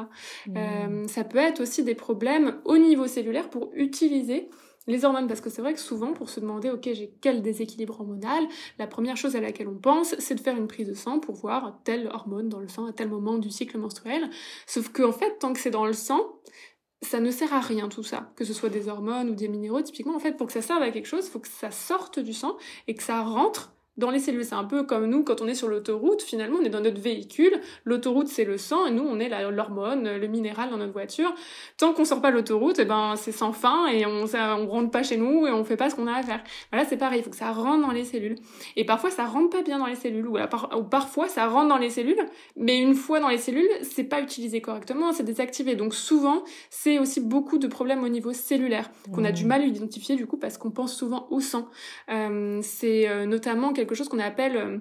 [SPEAKER 1] Mmh. Euh, ça peut être aussi des problèmes au niveau cellulaire pour utiliser les hormones, parce que c'est vrai que souvent, pour se demander, ok, j'ai quel déséquilibre hormonal, la première chose à laquelle on pense, c'est de faire une prise de sang pour voir telle hormone dans le sang à tel moment du cycle menstruel. Sauf qu'en fait, tant que c'est dans le sang, ça ne sert à rien tout ça, que ce soit des hormones ou des minéraux. Typiquement, en fait, pour que ça serve à quelque chose, il faut que ça sorte du sang et que ça rentre dans les cellules. C'est un peu comme nous, quand on est sur l'autoroute, finalement, on est dans notre véhicule. L'autoroute, c'est le sang, et nous, on est l'hormone, le minéral dans notre voiture. Tant qu'on sort pas l'autoroute, eh ben, c'est sans fin, et on, ça, on rentre pas chez nous, et on fait pas ce qu'on a à faire. Voilà, c'est pareil, il faut que ça rentre dans les cellules. Et parfois, ça rentre pas bien dans les cellules, ou, ou parfois, ça rentre dans les cellules, mais une fois dans les cellules, c'est pas utilisé correctement, c'est désactivé. Donc souvent, c'est aussi beaucoup de problèmes au niveau cellulaire, qu'on a du mmh. mal à identifier, du coup, parce qu'on pense souvent au sang. Euh, c'est euh, notamment quelque chose qu'on appelle euh,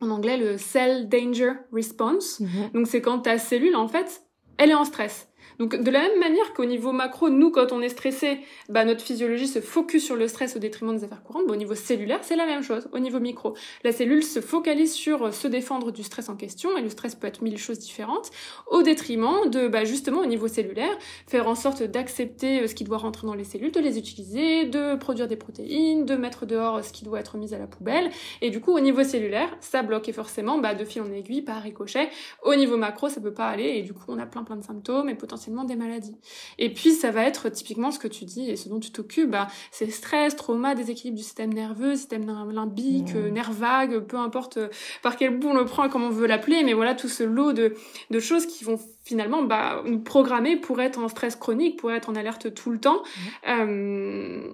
[SPEAKER 1] en anglais le cell danger response. Mhm. Donc c'est quand ta cellule en fait, elle est en stress. Donc de la même manière qu'au niveau macro, nous quand on est stressé, bah, notre physiologie se focus sur le stress au détriment des affaires courantes. Bah, au niveau cellulaire, c'est la même chose. Au niveau micro, la cellule se focalise sur euh, se défendre du stress en question, et le stress peut être mille choses différentes, au détriment de bah, justement au niveau cellulaire, faire en sorte d'accepter euh, ce qui doit rentrer dans les cellules, de les utiliser, de produire des protéines, de mettre dehors euh, ce qui doit être mis à la poubelle. Et du coup, au niveau cellulaire, ça bloque et forcément, bah, de fil en aiguille, par ricochet. Au niveau macro, ça peut pas aller, et du coup, on a plein plein de symptômes et potentiellement des maladies. Et puis ça va être typiquement ce que tu dis et ce dont tu t'occupes, bah, c'est stress, trauma, déséquilibre du système nerveux, système limbique, mmh. nerf vague, peu importe euh, par quel bout on le prend et comment on veut l'appeler, mais voilà tout ce lot de, de choses qui vont finalement bah, nous programmer pour être en stress chronique, pour être en alerte tout le temps. Mmh. Euh,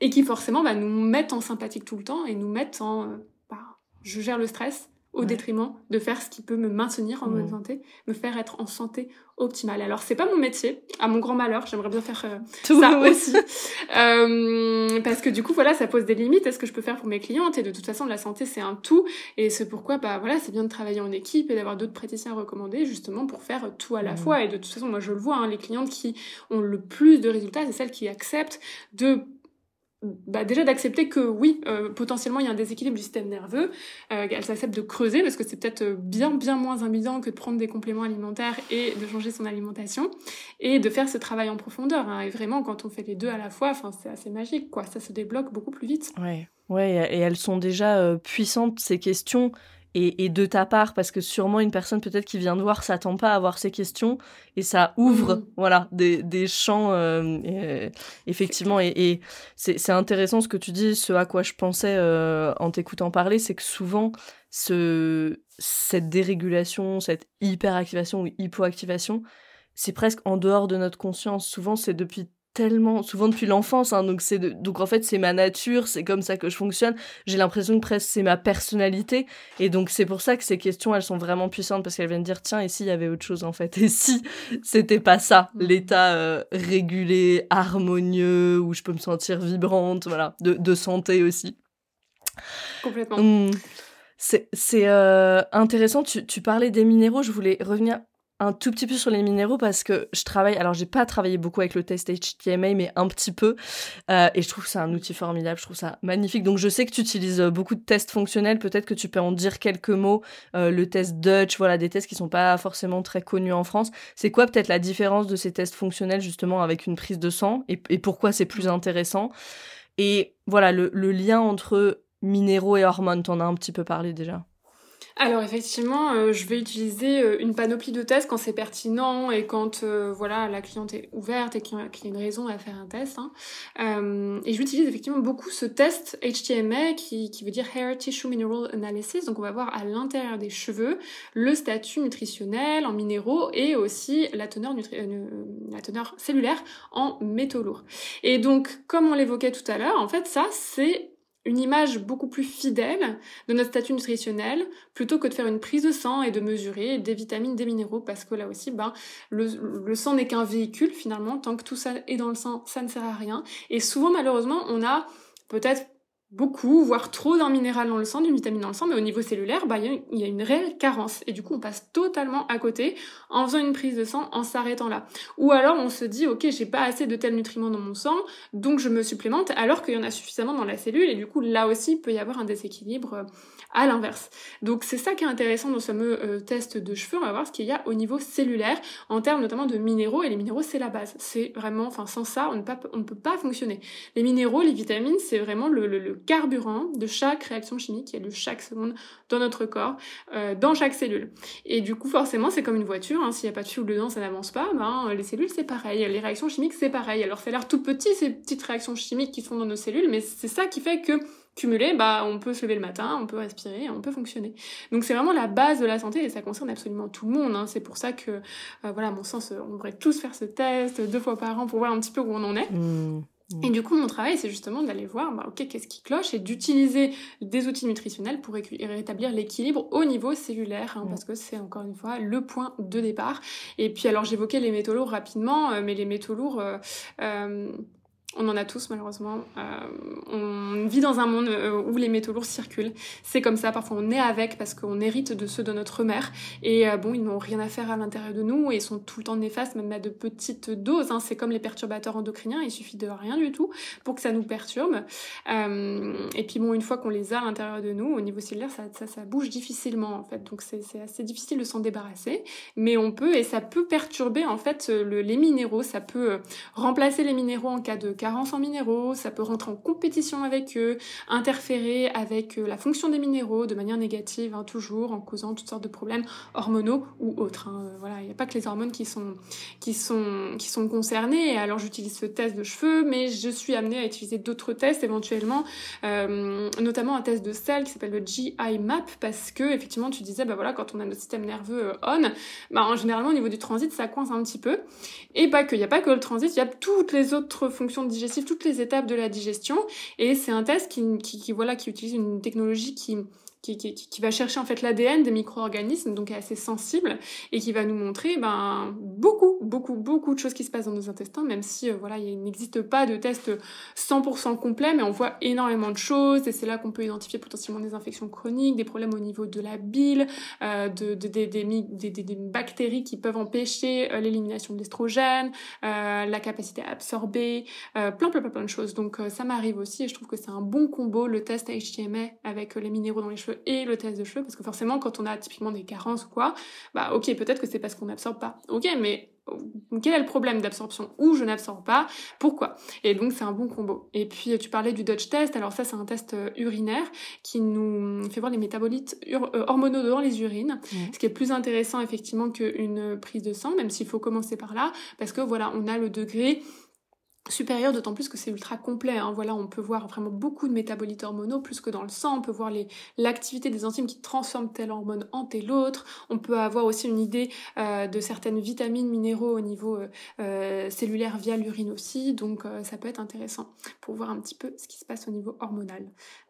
[SPEAKER 1] et qui forcément bah, nous mettent en sympathique tout le temps et nous mettent en euh, bah, je gère le stress, au détriment de faire ce qui peut me maintenir en bonne santé, me faire être en santé optimale. Alors c'est pas mon métier, à mon grand malheur, j'aimerais bien faire euh, [laughs] ça aussi, euh, parce que du coup voilà, ça pose des limites. Est-ce que je peux faire pour mes clientes? Et de toute façon, la santé c'est un tout, et c'est pourquoi bah voilà, c'est bien de travailler en équipe et d'avoir d'autres praticiens à recommander justement pour faire tout à la fois. Et de toute façon, moi je le vois, hein, les clientes qui ont le plus de résultats, c'est celles qui acceptent de bah déjà d'accepter que oui, euh, potentiellement il y a un déséquilibre du système nerveux, euh, elle s'accepte de creuser parce que c'est peut-être euh, bien bien moins amusant que de prendre des compléments alimentaires et de changer son alimentation et de faire ce travail en profondeur. Hein. Et vraiment, quand on fait les deux à la fois, c'est assez magique, quoi. Ça se débloque beaucoup plus vite.
[SPEAKER 2] Ouais, ouais, et elles sont déjà puissantes ces questions et, de ta part, parce que sûrement une personne peut-être qui vient de voir s'attend pas à avoir ces questions et ça ouvre mm. voilà des, des champs euh, euh, effectivement et, et c'est intéressant ce que tu dis, ce à quoi je pensais euh, en t'écoutant parler, c'est que souvent ce, cette dérégulation, cette hyperactivation ou hypoactivation, c'est presque en dehors de notre conscience. Souvent, c'est depuis tellement souvent depuis l'enfance hein, donc c'est donc en fait c'est ma nature c'est comme ça que je fonctionne. J'ai l'impression que presque c'est ma personnalité. Et donc c'est pour ça que ces questions elles sont vraiment puissantes parce qu'elles viennent dire tiens et s'il y avait autre chose en fait? Et si c'était pas ça? Mm. l'état euh, régulé harmonieux où je peux me sentir vibrante voilà de, de santé aussi.
[SPEAKER 1] Complètement. Mmh.
[SPEAKER 2] c'est c'est euh, intéressant. Tu, tu parlais des minéraux je voulais revenir un tout petit peu sur les minéraux parce que je travaille, alors j'ai pas travaillé beaucoup avec le test HTMA, mais un petit peu, euh, et je trouve que c'est un outil formidable, je trouve ça magnifique. Donc je sais que tu utilises euh, beaucoup de tests fonctionnels, peut-être que tu peux en dire quelques mots, euh, le test Dutch, voilà, des tests qui sont pas forcément très connus en France. C'est quoi peut-être la différence de ces tests fonctionnels justement avec une prise de sang, et, pourquoi c'est plus intéressant? Et voilà, le, le lien entre minéraux et hormones, t'en as un petit peu parlé déjà.
[SPEAKER 1] Alors effectivement, euh, je vais utiliser euh, une panoplie de tests quand c'est pertinent et quand euh, voilà la cliente est ouverte et qu'il y, a une raison à faire un test. Hein. et j'utilise effectivement beaucoup ce test HTMA qui, qui veut dire Hair Tissue Mineral Analysis. Donc on va voir à l'intérieur des cheveux le statut nutritionnel en minéraux et aussi la teneur, la teneur cellulaire en métaux lourds. Et donc comme on l'évoquait tout à l'heure, en fait ça c'est une image beaucoup plus fidèle de notre statut nutritionnel plutôt que de faire une prise de sang et de mesurer des vitamines, des minéraux parce que là aussi, ben, le, le sang n'est qu'un véhicule finalement. Tant que tout ça est dans le sang, ça ne sert à rien. Et souvent, malheureusement, on a peut-être beaucoup, voire trop d'un minéral dans le sang, d'une vitamine dans le sang, mais au niveau cellulaire, bah, il y, a une réelle carence. Et du coup, on passe totalement à côté en faisant une prise de sang, en s'arrêtant là. Ou alors, on se dit, ok, j'ai pas assez de tels nutriments dans mon sang, donc je me supplémente, alors qu'il y en a suffisamment dans la cellule, et du coup, là aussi, il peut y avoir un déséquilibre euh, à l'inverse. Donc c'est ça qui est intéressant dans ce fameux euh, test de cheveux, on va voir ce qu'il y a au niveau cellulaire, en termes notamment de minéraux, et les minéraux, c'est la base. C'est vraiment, enfin, sans ça, on ne, on ne peut pas fonctionner. Les minéraux, les vitamines, c'est vraiment le, le, le carburant de chaque réaction chimique qui a lieu chaque seconde dans notre corps, euh, dans chaque cellule. Et du coup, forcément, c'est comme une voiture, hein, s'il n'y a pas de fuel dedans, ça n'avance pas, ben, les cellules, c'est pareil, les réactions chimiques, c'est pareil. Alors, ça a l'air tout petit, ces petites réactions chimiques qui sont dans nos cellules, mais c'est ça qui fait que cumulé, bah, on peut se lever le matin, on peut respirer, on peut fonctionner. Donc c'est vraiment la base de la santé et ça concerne absolument tout le monde. Hein. C'est pour ça que, euh, voilà, à mon sens, on devrait tous faire ce test deux fois par an pour voir un petit peu où on en est. Mmh. Et du coup, mon travail, c'est justement d'aller voir, bah, ok, qu'est-ce qui cloche, et d'utiliser des outils nutritionnels pour rétablir l'équilibre au niveau cellulaire, hein, parce que c'est encore une fois le point de départ. Et puis, alors, j'évoquais les métaux lourds rapidement, euh, mais les métaux lourds, euh, euh on en a tous malheureusement. Euh, on vit dans un monde euh, où les métaux lourds circulent. C'est comme ça. Parfois on est avec parce qu'on hérite de ceux de notre mère. Et euh, bon, ils n'ont rien à faire à l'intérieur de nous et sont tout le temps néfastes, même à de petites doses. Hein. C'est comme les perturbateurs endocriniens. Il suffit de rien du tout pour que ça nous perturbe. et puis bon, une fois qu'on les a à l'intérieur de nous, au niveau cellulaire, ça, ça, ça bouge difficilement en fait. Donc c'est assez difficile de s'en débarrasser. Mais on peut et ça peut perturber en fait les minéraux. Ça peut remplacer les minéraux en cas de carence en minéraux, ça peut rentrer en compétition avec eux, interférer avec euh, la fonction des minéraux de manière négative, hein, toujours en causant toutes sortes de problèmes hormonaux ou autres. Hein. Euh, voilà, il n'y a pas que les hormones qui sont, qui sont, qui sont concernées. Alors j'utilise ce test de cheveux, mais je suis amenée à utiliser d'autres tests éventuellement, euh, notamment un test de sel qui s'appelle le GI Map, parce que effectivement tu disais, bah voilà, quand on a notre système nerveux on, bah en généralement au niveau du transit ça coince un petit peu. Et pas que, il n'y a pas que le transit, il y a toutes les autres fonctions toutes les étapes de la digestion. Et c'est un test qui, voilà, qui utilise une technologie qui, qui, va chercher en fait l'ADN des micro-organismes, donc assez sensible, et qui va nous montrer ben, beaucoup, beaucoup, beaucoup de choses qui se passent dans nos intestins, même si euh, voilà, il n'existe pas de test 100% complet, mais on voit énormément de choses, et c'est là qu'on peut identifier potentiellement des infections chroniques, des problèmes au niveau de la bile, euh, de, de, des, des, bactéries qui peuvent empêcher euh, l'élimination de l'estrogène, la capacité à absorber, plein, plein, plein, plein de choses. Donc ça m'arrive aussi, et je trouve que c'est un bon combo, le test HTMA avec les minéraux dans les cheveux et le test de cheveux, parce que forcément, quand on a typiquement des carences ou quoi, bah ok, peut-être que c'est parce qu'on n'absorbe pas. Ok, mais quel est le problème d'absorption Ou je n'absorbe pas? Pourquoi? Et donc c'est un bon combo. Et puis tu parlais du Dutch test. Alors ça c'est un test euh, urinaire qui nous fait voir les métabolites euh, hormonaux dans les urines. Ce qui est plus intéressant effectivement qu'une prise de sang, même s'il faut commencer par là, parce que voilà on a le degré supérieur, d'autant plus que c'est ultra complet. Hein. Voilà, on peut voir vraiment beaucoup de métabolites hormonaux, plus que dans le sang. On peut voir l'activité des enzymes qui transforment telle hormone en telle autre. On peut avoir aussi une idée euh, de certaines vitamines, minéraux au niveau euh, euh cellulaire via l'urine aussi. Donc euh, ça peut être intéressant pour voir un petit peu ce qui se passe au niveau hormonal.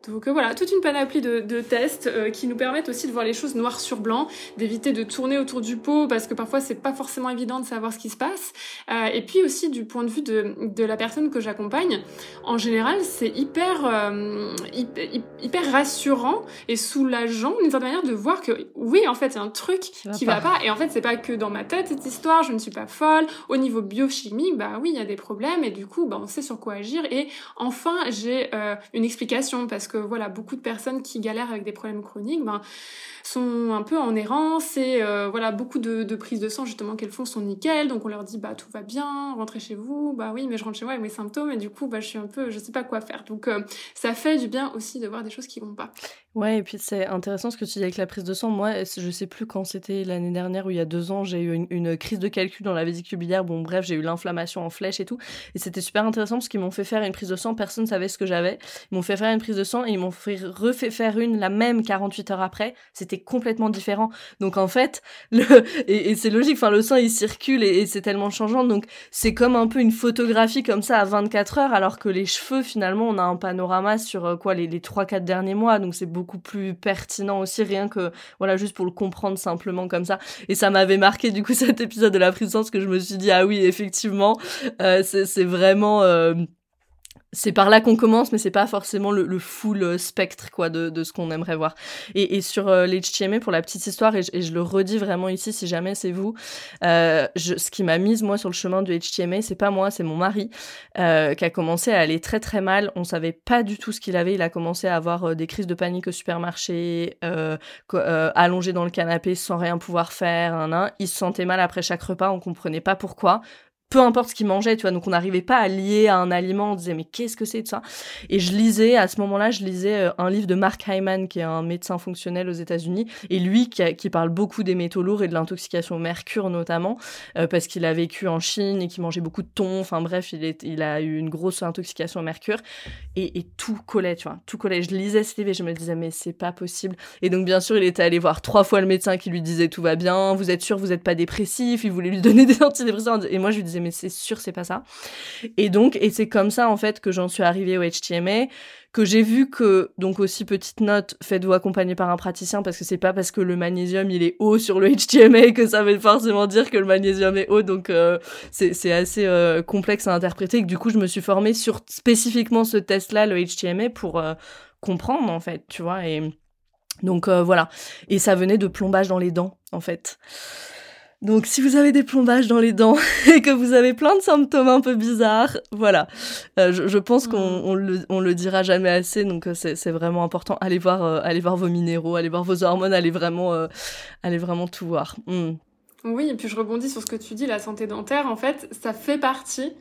[SPEAKER 1] Donc voilà, toute une panoplie de, de tests qui nous permettent aussi de voir les choses noir sur blanc, d'éviter de tourner autour du pot parce que parfois c'est pas forcément évident de savoir ce qui se passe. et puis aussi du point de vue de, de la personne que j'accompagne, en général, c'est hyper, euh, hyper, hyper, rassurant et soulageant d'une certaine manière de voir que oui, en fait, il y a un truc qui va, va pas. Et en fait, c'est pas que dans ma tête cette histoire, je ne suis pas folle. Au niveau biochimique, bah oui, il y a des problèmes et du coup, bah, on sait sur quoi agir. Et enfin, j'ai euh, une explication parce que voilà, beaucoup de personnes qui galèrent avec des problèmes chroniques, ben sont un peu en errance et euh, voilà beaucoup de, de prises de sang justement qu'elles font sont nickel donc on leur dit bah tout va bien rentrez chez vous bah oui mais je rentre chez moi mes symptômes et du coup bah je suis un peu je sais pas quoi faire donc euh, ça fait du bien aussi de voir des choses qui vont pas
[SPEAKER 2] Ouais, et puis c'est intéressant ce que tu dis avec la prise de sang. Moi, je sais plus quand c'était l'année dernière ou il y a deux ans, j'ai eu une, crise de calcul dans la vésicule biliaire. Bon, bref, j'ai eu l'inflammation en flèche et tout. Et c'était super intéressant parce qu'ils m'ont fait faire une prise de sang. Personne ne savait ce que j'avais. Ils m'ont fait faire une prise de sang et ils m'ont fait refait faire une la même 48 heures après. C'était complètement différent. Donc en fait, et, c'est logique. Enfin, le sang il circule et, c'est tellement changeant. Donc c'est comme un peu une photographie comme ça à 24 heures, alors que les cheveux finalement on a un panorama sur euh, quoi les les trois quatre derniers mois. Donc c'est beaucoup plus pertinent aussi, rien que, voilà, juste pour le comprendre simplement comme ça. Et ça m'avait marqué, du coup, [laughs] cet épisode de la puissance que je me suis dit, ah oui, effectivement, euh, c'est vraiment... Euh, c'est par là qu'on commence, mais c'est pas forcément le, full euh, spectre quoi de, de ce qu'on aimerait voir. Et, sur euh, pour la petite histoire, et je, le redis vraiment ici, si jamais c'est vous, euh, ce qui m'a mise moi sur le chemin du HTMA, c'est pas moi, c'est mon mari euh, qui a commencé à aller très très mal. On savait pas du tout ce qu'il avait. Il a commencé à avoir des crises de panique au supermarché, allongé dans le canapé sans rien pouvoir faire. Il se sentait mal après chaque repas, on comprenait pas pourquoi peu importe ce qu'il mangeait, tu vois. Donc on n'arrivait pas à lier à un aliment, on disait mais qu'est-ce que c'est de ça? Et je lisais, à ce moment-là, je lisais euh, un livre de Mark Hyman, qui est un médecin fonctionnel aux États-Unis, et lui qui, parle beaucoup des métaux lourds et de l'intoxication au mercure notamment, euh, parce qu'il a vécu en Chine et qu'il mangeait beaucoup de thon, enfin bref, il, a eu une grosse intoxication au mercure, et, et tout collait, tu vois, tout collait. Je lisais ce livre et je me disais mais c'est pas possible. Et donc bien sûr, il était allé voir trois fois le médecin qui lui disait tout va bien, vous êtes sûr, vous n'êtes pas dépressif, il voulait lui donner des [laughs] antidépresseurs, et moi je lui disais mais c'est sûr, c'est pas ça. Et donc, et c'est comme ça, en fait, que j'en suis arrivée au HTMA, que j'ai vu que, donc aussi petite note, faites-vous accompagner par un praticien, parce que c'est pas parce que le magnésium, il est haut sur le HTMA [laughs] que ça veut forcément dire que le magnésium est haut, donc euh, c'est assez euh, complexe à interpréter, et que du coup, je me suis formée sur spécifiquement ce test-là, le HTMA, pour euh, comprendre, en fait, tu vois, et... Donc voilà. Et ça venait de plombage dans les dents, en fait. Donc si vous avez des plombages dans les dents [laughs] et que vous avez plein de symptômes un peu bizarres, voilà. Euh, je, je, pense qu'on mm. on le, on le dira jamais assez, donc euh, c'est vraiment important. Allez voir, euh, allez voir vos minéraux, allez voir vos hormones, allez vraiment, euh, allez vraiment tout voir. Mm.
[SPEAKER 1] Oui, et puis je rebondis sur ce que tu dis, la santé dentaire, en fait, ça fait partie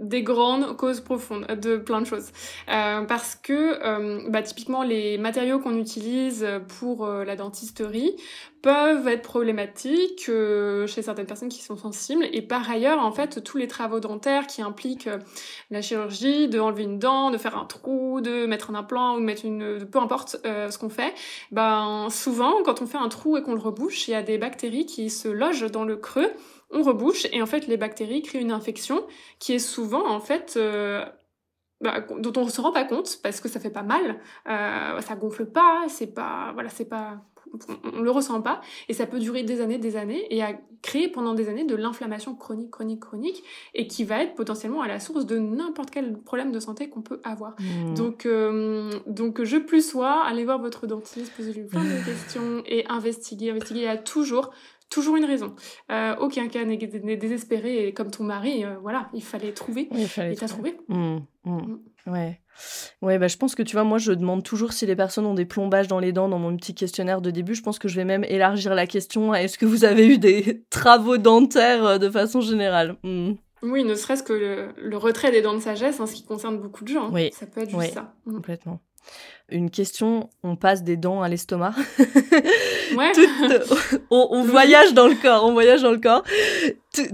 [SPEAKER 1] des grandes causes profondes de plein de choses. Euh, parce que euh, bah, typiquement les matériaux qu'on utilise pour euh, la dentisterie peuvent être problématiques euh, chez certaines personnes qui sont sensibles. Et par ailleurs, en fait, tous les travaux dentaires qui impliquent la chirurgie, de enlever une dent, de faire un trou, de mettre un implant ou de mettre une... peu importe ce qu'on fait, ben souvent, quand on fait un trou et qu'on le rebouche, il y a des bactéries qui se logent dans le creux on rebouche et en fait les bactéries créent une infection qui est souvent en fait euh, bah, dont on ne se rend pas compte parce que ça fait pas mal, euh, ça gonfle pas, c'est pas voilà c'est pas on le ressent pas et ça peut durer des années des années et à créer pendant des années de l'inflammation chronique chronique chronique et qui va être potentiellement à la source de n'importe quel problème de santé qu'on peut avoir. Mmh. donc euh, donc je plus sois allez voir votre dentiste posez-lui plein de [laughs] questions et investiguer investiguer il y a toujours toujours une raison. Euh, aucun cas n'est désespéré et comme ton mari, euh, voilà, il fallait trouver. il fallait et t'as trouvé.
[SPEAKER 2] Mmh, mmh. Mmh. Ouais. Ouais, bah, je pense que tu vois, moi, je demande toujours si les personnes ont des plombages dans les dents dans mon petit questionnaire de début. Je pense que je vais même élargir la question à est-ce que vous avez eu des [laughs] travaux dentaires euh, de façon générale?
[SPEAKER 1] Oui, ne serait-ce que le, retrait des dents de sagesse, en ce qui concerne beaucoup de gens. Oui. Ça peut être juste ça.
[SPEAKER 2] Complètement une question, on passe des dents à l'estomac. [laughs]
[SPEAKER 1] Ouais.
[SPEAKER 2] on, voyage dans le corps, on voyage dans le corps.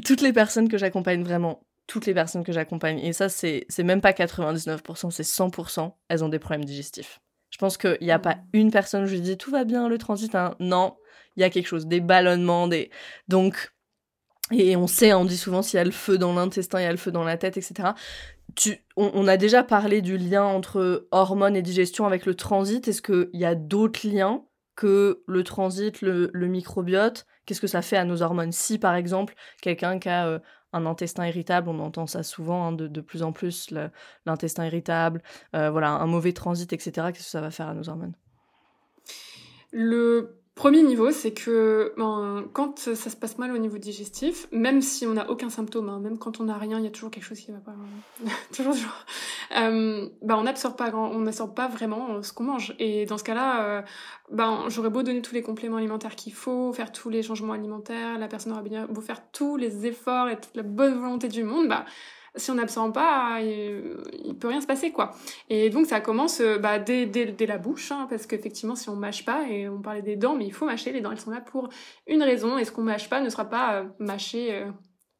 [SPEAKER 2] toutes les personnes que j'accompagne vraiment, toutes les personnes que j'accompagne, et ça c'est même pas 99%, c'est 100%, elles ont des problèmes digestifs. Je pense qu'il n'y a pas mm. une personne où je dis tout va bien, le transit, hein. non, il y a quelque chose, des ballonnements, des... Donc, et on sait, on dit souvent s'il y a le feu dans l'intestin, il y a le feu dans la tête, etc on, a déjà parlé du lien entre hormones et digestion avec le transit. Est-ce qu'il y a d'autres liens que le transit, le, microbiote? Qu'est-ce que ça fait à nos hormones? Si par exemple quelqu'un qui a un intestin irritable, on entend ça souvent hein, de, plus en plus, l'intestin irritable, voilà, un mauvais transit, etc. Qu'est-ce que ça va faire à nos hormones?
[SPEAKER 1] Premier niveau, c'est que ben, quand ça se passe mal au niveau digestif, même si on n'a aucun symptôme, hein, même quand on n'a rien, il y a toujours quelque chose qui va pas. [laughs] toujours, toujours. Euh, ben, on n'absorbe pas, on n'absorbe pas vraiment ce qu'on mange. Et dans ce cas-là, euh, ben, j'aurais beau donner tous les compléments alimentaires qu'il faut, faire tous les changements alimentaires, la personne aura bien beau faire tous les efforts et toute la bonne volonté du monde, bah, si on n'absorbe pas, il, il, peut rien se passer, quoi. Et donc, ça commence euh, bah, dès, dès, dès, la bouche, hein, parce qu'effectivement, si on mâche pas, et on parlait des dents, mais il faut mâcher, les dents, elles sont là pour une raison, et ce qu'on mâche pas ne sera pas euh, mâché euh,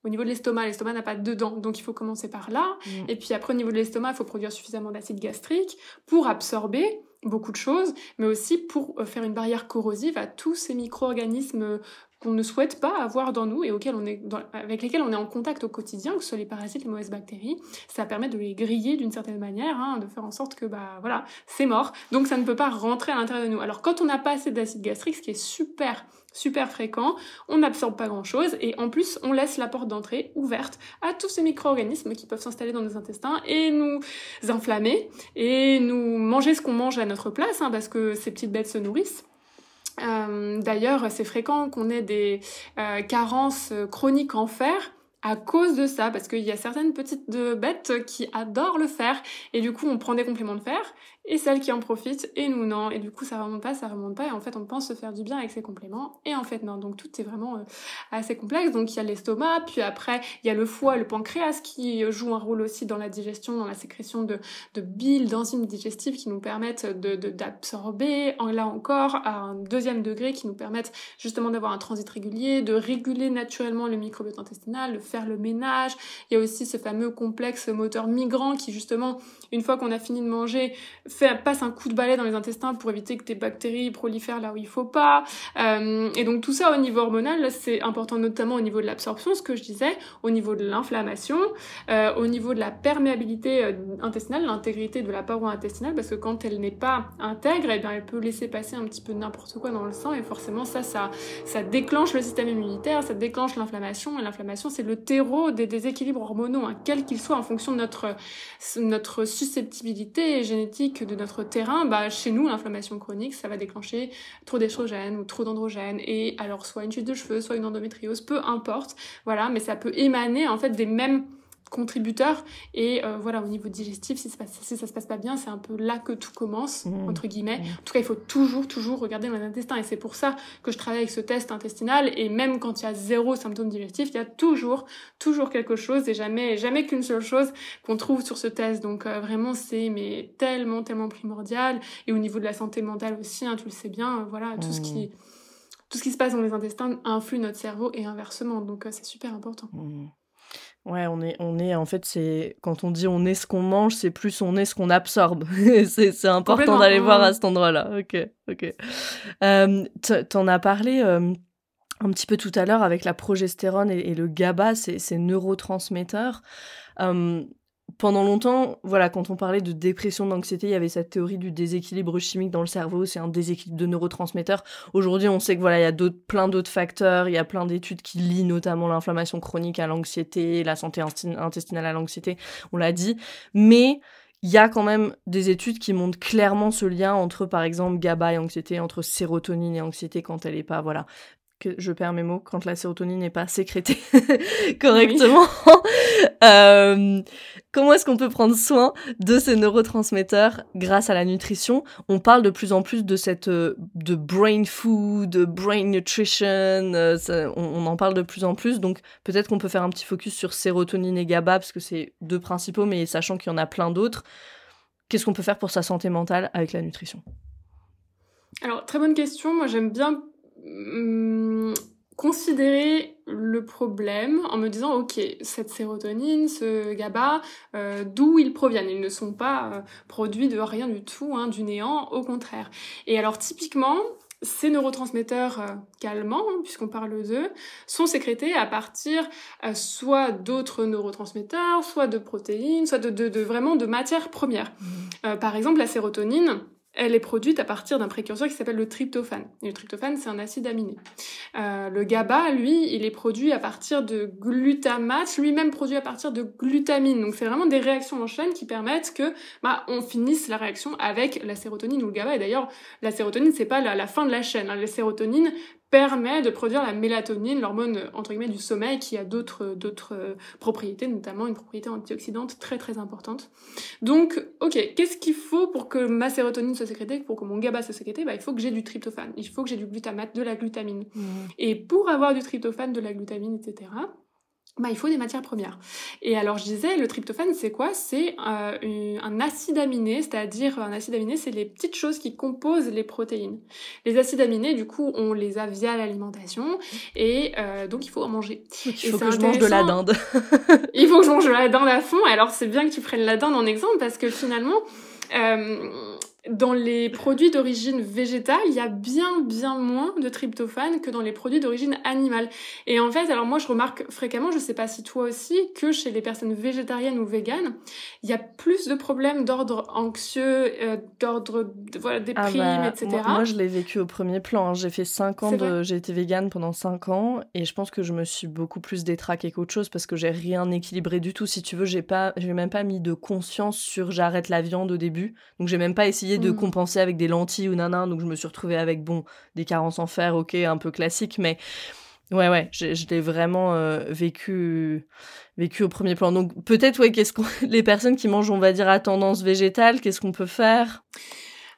[SPEAKER 1] au niveau de l'estomac. L'estomac n'a pas de dents, donc il faut commencer par là. Mmh. Et puis après, au niveau de l'estomac, il faut produire suffisamment d'acide gastrique pour absorber beaucoup de choses, mais aussi pour faire une barrière corrosive à tous ces micro-organismes qu'on ne souhaite pas avoir dans nous et auxquels on est avec lesquels on est en contact au quotidien, que ce soit les parasites, les mauvaises bactéries, ça permet de les griller d'une certaine manière, hein, de faire en sorte que bah voilà, c'est mort. Donc ça ne peut pas rentrer à l'intérieur de nous. Alors quand on n'a pas assez d'acide gastrique, ce qui est super super fréquent, on n'absorbe pas grand chose et en plus on laisse la porte d'entrée ouverte à tous ces micro-organismes qui peuvent s'installer dans nos intestins et nous inflammer et nous manger ce qu'on mange à notre place hein, parce que ces petites bêtes se nourrissent. Euh, d'ailleurs, c'est fréquent qu'on ait des euh, carences chroniques en fer à cause de ça, parce qu'il y a certaines petites bêtes qui adorent le fer, et du coup on prend des compléments de fer, et celles qui en profitent, et nous non, et du coup ça remonte pas, ça remonte pas, et en fait on pense se faire du bien avec ces compléments, et en fait non, donc tout est vraiment euh, assez complexe, donc il y a l'estomac, puis après il y a le foie, le pancréas qui joue un rôle aussi dans la digestion, dans la sécrétion de, de bile, d'enzymes digestives qui nous permettent de, d'absorber, en, là encore, à un deuxième degré, qui nous permettent justement d'avoir un transit régulier, de réguler naturellement le microbiote intestinal, de faire le ménage, il y a aussi ce fameux complexe moteur migrant qui justement, une fois qu'on a fini de manger, fait, passe un coup de balai dans les intestins pour éviter que des bactéries prolifèrent là où il faut pas. Euh, et donc tout ça au niveau hormonal, c'est important notamment au niveau de l'absorption, ce que je disais, au niveau de l'inflammation, euh, au niveau de la perméabilité euh, intestinale, l'intégrité de la paroi intestinale, parce que quand elle n'est pas intègre, eh bien elle peut laisser passer un petit peu n'importe quoi dans le sang, et forcément ça, ça, ça déclenche le système immunitaire, ça déclenche l'inflammation, et l'inflammation c'est le terreau des déséquilibres hormonaux, hein, quels qu'ils soient, en fonction de notre, notre susceptibilité génétique de notre terrain, bah, chez nous, l'inflammation chronique, ça va déclencher trop d'estrogènes ou trop d'androgènes. Et alors, soit une chute de cheveux, soit une endométriose, peu importe. Voilà, mais ça peut émaner, en fait, des mêmes contributeurs. Et euh, voilà au niveau digestif si ça, si ça se passe pas bien c'est un peu là que tout commence mmh. entre guillemets. Mmh. en tout cas il faut toujours toujours regarder dans l'intestin. Et c'est pour ça que je travaille avec ce test intestinal. Et même quand il y a zéro symptôme digestif il y a toujours toujours quelque chose. Et jamais jamais qu'une seule chose qu'on trouve sur ce test. Donc euh, vraiment c'est mais tellement tellement primordial. Et au niveau de la santé mentale aussi hein, tu le sais bien euh, voilà tout ce qui mmh. tout ce qui se passe dans les intestins influe notre cerveau et inversement. Donc c'est super important
[SPEAKER 2] Ouais, on est, on est, en fait, c'est quand on dit on est ce qu'on mange, c'est plus on est ce qu'on absorbe. [laughs] c'est important d'aller voir à cet endroit-là. Ok, ok. Euh, T'en as parlé euh, un petit peu tout à l'heure avec la progestérone et, le GABA, ces neurotransmetteurs. Euh, pendant longtemps, voilà, quand on parlait de dépression, d'anxiété, il y avait cette théorie du déséquilibre chimique dans le cerveau, c'est un déséquilibre de neurotransmetteurs. Aujourd'hui, on sait que voilà, il y a plein d'autres facteurs, il y a plein d'études qui lient notamment l'inflammation chronique à l'anxiété, la santé intestinale à l'anxiété, on l'a dit, mais il y a quand même des études qui montrent clairement ce lien entre, par exemple, GABA et anxiété, entre sérotonine et anxiété quand elle est pas, voilà, que je perds mes mots quand la sérotonine n'est pas sécrétée [laughs] correctement. [laughs] euh, comment est-ce qu'on peut prendre soin de ces neurotransmetteurs grâce à la nutrition? On parle de plus en plus de cette euh, de brain food, de brain nutrition. Euh, on, on, en parle de plus en plus, donc peut-être qu'on peut faire un petit focus sur sérotonine et GABA parce que c'est deux principaux, mais sachant qu'il y en a plein d'autres. Qu'est-ce qu'on peut faire pour sa santé mentale avec la nutrition?
[SPEAKER 1] Alors, très bonne question. Moi, j'aime bien Hum, considérer le problème en me disant ok cette sérotonine ce GABA euh, d'où ils proviennent? Ils ne sont pas euh, produits de rien du tout hein, du néant au contraire et alors typiquement ces neurotransmetteurs euh, calmants, hein, puisqu'on parle d'eux, sont sécrétés à partir soit d'autres neurotransmetteurs, soit de protéines, soit de, de, vraiment de matières premières. Mmh. par exemple, la sérotonine, elle est produite à partir d'un précurseur qui s'appelle le tryptophane. Le tryptophane, c'est un acide aminé. Euh, le GABA, lui, il est produit à partir de glutamate, lui-même produit à partir de glutamine. Donc c'est vraiment des réactions en chaîne qui permettent que bah, on finisse la réaction avec la sérotonine ou le GABA. Et d'ailleurs, la sérotonine, c'est pas la, fin de la chaîne. Hein. La sérotonine permet de produire la mélatonine, l'hormone entre guillemets du sommeil, qui a d'autres d'autres euh, propriétés, notamment une propriété antioxydante très très importante. Donc, ok, qu'est-ce qu'il faut pour que ma sérotonine soit sécrétée, pour que mon GABA soit sécrété? Bah, il faut que j'ai du tryptophane, il faut que j'ai du glutamate, de la glutamine. Mmh. Et pour avoir du tryptophane, de la glutamine, etc bah, il faut des matières premières. Et alors je disais, le tryptophane, c'est quoi? C'est euh, un acide aminé, c'est-à-dire un acide aminé, c'est les petites choses qui composent les protéines. Les acides aminés, du coup, on les a via l'alimentation, et euh, donc il faut en manger.
[SPEAKER 2] Il faut que je mange de la dinde.
[SPEAKER 1] il faut que je mange de la dinde à fond. Alors c'est bien que tu prennes la dinde en exemple, parce que finalement... Euh, dans les produits d'origine végétale, il y a bien bien moins de tryptophane que dans les produits d'origine animale. Et en fait, alors moi je remarque fréquemment, je sais pas si toi aussi, que chez les personnes végétariennes ou véganes, il y a plus de problèmes d'ordre anxieux, euh, d'ordre voilà des ah bah, etc.
[SPEAKER 2] Moi, je l'ai vécu au premier plan. Hein. J'ai fait 5 ans de, j'ai été végane pendant 5 ans et je pense que je me suis beaucoup plus détraquée qu'autre chose parce que j'ai rien équilibré du tout. Si tu veux, j'ai pas, j'ai même pas mis de conscience sur j'arrête la viande au début, donc j'ai même pas essayé de mm. compenser avec des lentilles ou nanan, donc je me suis retrouvée avec, bon, des carences en fer, ok, un peu classique, mais ouais, ouais, je l'ai vraiment euh, vécu, vécu au premier plan. Donc peut-être, ouais, qu'est-ce qu'on, [laughs] les personnes qui mangent, on va dire, à tendance végétale, qu'est-ce qu'on peut faire?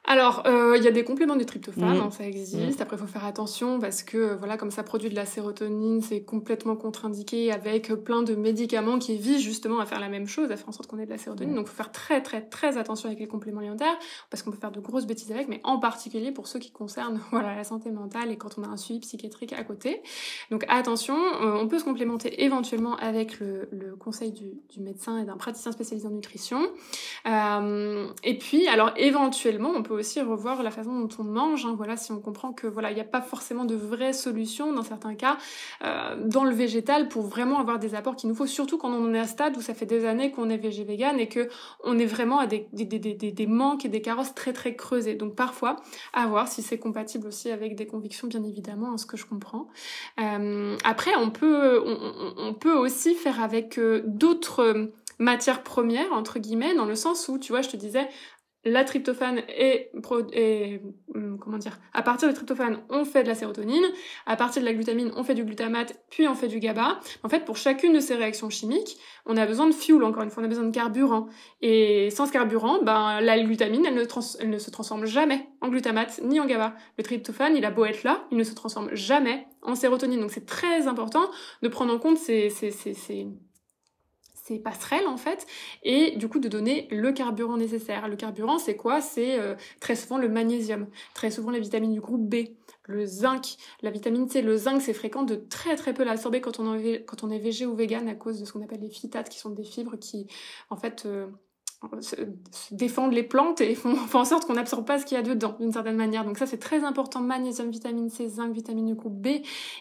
[SPEAKER 1] Alors, euh, il y a des compléments de tryptophane, mmh. hein, ça existe. Mmh. Après, il faut faire attention parce que, voilà, comme ça produit de la sérotonine, c'est complètement contre-indiqué avec plein de médicaments qui visent justement à faire la même chose, à faire en sorte qu'on ait de la sérotonine. Mmh. Donc, il faut faire très, très, très attention avec les compléments alimentaires parce qu'on peut faire de grosses bêtises avec, mais en particulier pour ceux qui concernent, [laughs] voilà, la santé mentale et quand on a un suivi psychiatrique à côté. Donc, attention, euh, on peut se complémenter éventuellement avec le, le conseil du, du, médecin et d'un praticien spécialisé en nutrition. Euh, et puis, alors, éventuellement, on peut aussi revoir la façon dont on mange. Hein. Voilà, si on comprend que voilà, il n'y a pas forcément de vraie solution dans certains cas euh, dans le végétal pour vraiment avoir des apports qu'il nous faut, surtout quand on est à stade où ça fait des années qu'on est végé vegan et que on est vraiment à des, des, des, des, manques et des carrosses très très creusés. Donc parfois, à voir si c'est compatible aussi avec des convictions, bien évidemment, en ce que je comprends. Euh, après, on peut, on, peut aussi faire avec euh, d'autres matières premières entre guillemets dans le sens où tu vois je te disais la tryptophane est, hum, comment dire à partir du tryptophane on fait de la sérotonine à partir de la glutamine on fait du glutamate puis on fait du GABA. En fait pour chacune de ces réactions chimiques on a besoin de fuel encore une fois on a besoin de carburant. Et sans ce carburant ben la glutamine elle ne, elle ne se transforme jamais en glutamate ni en GABA. Le tryptophane il a beau être là il ne se transforme jamais en sérotonine. Donc c'est très important de prendre en compte ces, ces, ces, ces passerelles en fait et du coup de donner le carburant nécessaire. Le carburant c'est quoi? C'est euh, très souvent le magnésium, très souvent les vitamines du groupe B, le zinc, la vitamine C. Le zinc c'est fréquent de très très peu l'absorber quand on est quand on est végé ou vegan à cause de ce qu'on appelle les phytates qui sont des fibres qui en fait euh, défendent les plantes et font, en sorte qu'on n'absorbe pas ce qu'il y a dedans d'une certaine manière. Donc ça c'est très important, magnésium, vitamine C, zinc, vitamine du groupe B.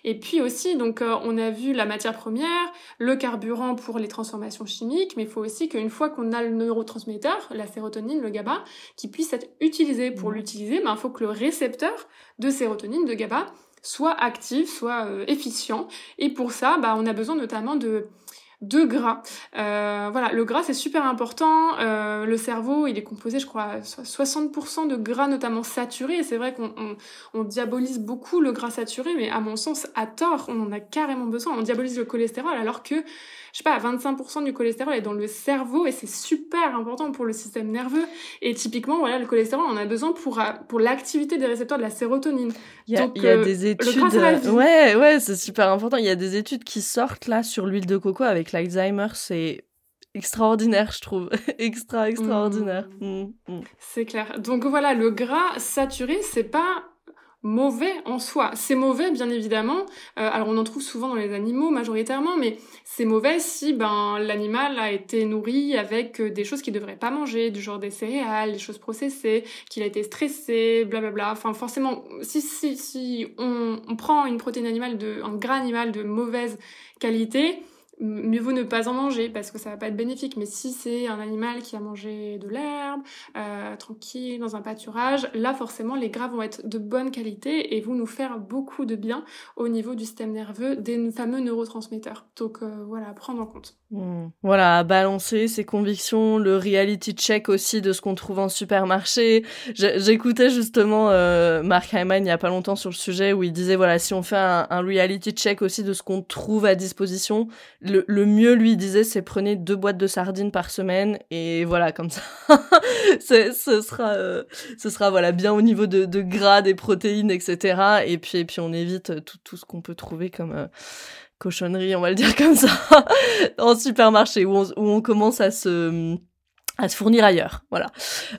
[SPEAKER 1] Et puis aussi, donc euh, on a vu la matière première, le carburant pour les transformations chimiques, mais il faut aussi qu'une fois qu'on a le neurotransmetteur, la sérotonine, le GABA, qui puisse être utilisé. Pour mmh. l'utiliser, ben, il faut que le récepteur de sérotonine, de GABA, soit actif, soit euh, efficient. Et pour ça, bah, on a besoin notamment de de gras. Euh, voilà, le gras c'est super important. Euh, le cerveau, il est composé, je crois, à 60% de gras notamment saturé. Et c'est vrai qu'on on, diabolise beaucoup le gras saturé, mais à mon sens, à tort, on en a carrément besoin. On diabolise le cholestérol alors que je sais pas, 25% du cholestérol est dans le cerveau et c'est super important pour le système nerveux. Et typiquement, voilà, le cholestérol, on a besoin pour, euh, pour l'activité des récepteurs de la sérotonine.
[SPEAKER 2] Il y a, y a euh, des études. ouais, ouais, c'est super important. Il y a des études qui sortent là sur l'huile de coco avec l'Alzheimer. C'est extraordinaire, je trouve. [laughs] Extra, extraordinaire. Mmh. Mmh, mmh.
[SPEAKER 1] C'est clair. Donc voilà, le gras saturé, c'est pas mauvais en soi. C'est mauvais, bien évidemment. Euh, alors, on en trouve souvent dans les animaux, majoritairement, mais c'est mauvais si ben l'animal a été nourri avec euh, des choses qu'il devrait pas manger, du genre des céréales, des choses processées, qu'il a été stressé, blablabla. Enfin, forcément, si si si on, on prend une protéine animale de un gras animal de mauvaise qualité, mieux vaut ne pas en manger parce que ça va pas être bénéfique. Mais si c'est un animal qui a mangé de l'herbe, euh, tranquille, dans un pâturage, là forcément les gras vont être de bonne qualité et vont nous faire beaucoup de bien au niveau du système nerveux, des fameux neurotransmetteurs. Donc euh, voilà, prendre en compte.
[SPEAKER 2] Hmm. Voilà, balancer ses convictions, le reality check aussi de ce qu'on trouve en supermarché. J'écoutais justement euh, Mark Hyman il y a pas longtemps sur le sujet où il disait voilà si on fait un reality check aussi de ce qu'on trouve à disposition, le, le mieux lui disait c'est prenez deux boîtes de sardines par semaine et voilà comme ça [laughs] ce sera euh, ce sera voilà bien au niveau de, de gras des protéines etc et puis et puis on évite tout tout ce qu'on peut trouver comme euh, cochonnerie, on va le dire [laughs] comme ça, en supermarché, où on, où on commence à se à se fournir ailleurs. Voilà.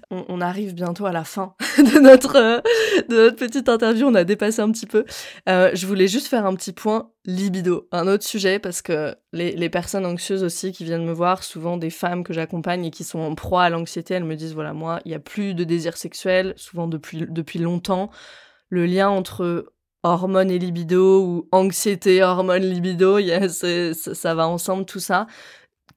[SPEAKER 2] On, arrive bientôt à la fin [laughs] de notre euh, de notre petite interview. On a dépassé un petit peu. Euh, je voulais juste faire un petit point libido, un autre sujet parce que les, les personnes anxieuses aussi qui viennent me voir, souvent des femmes que j'accompagne et qui sont en proie à l'anxiété, elles me disent voilà moi il y a plus de désir sexuel, souvent depuis depuis longtemps. Le lien entre hormones et libido ou anxiété, hormones, libido, ça, ça, va ensemble tout ça.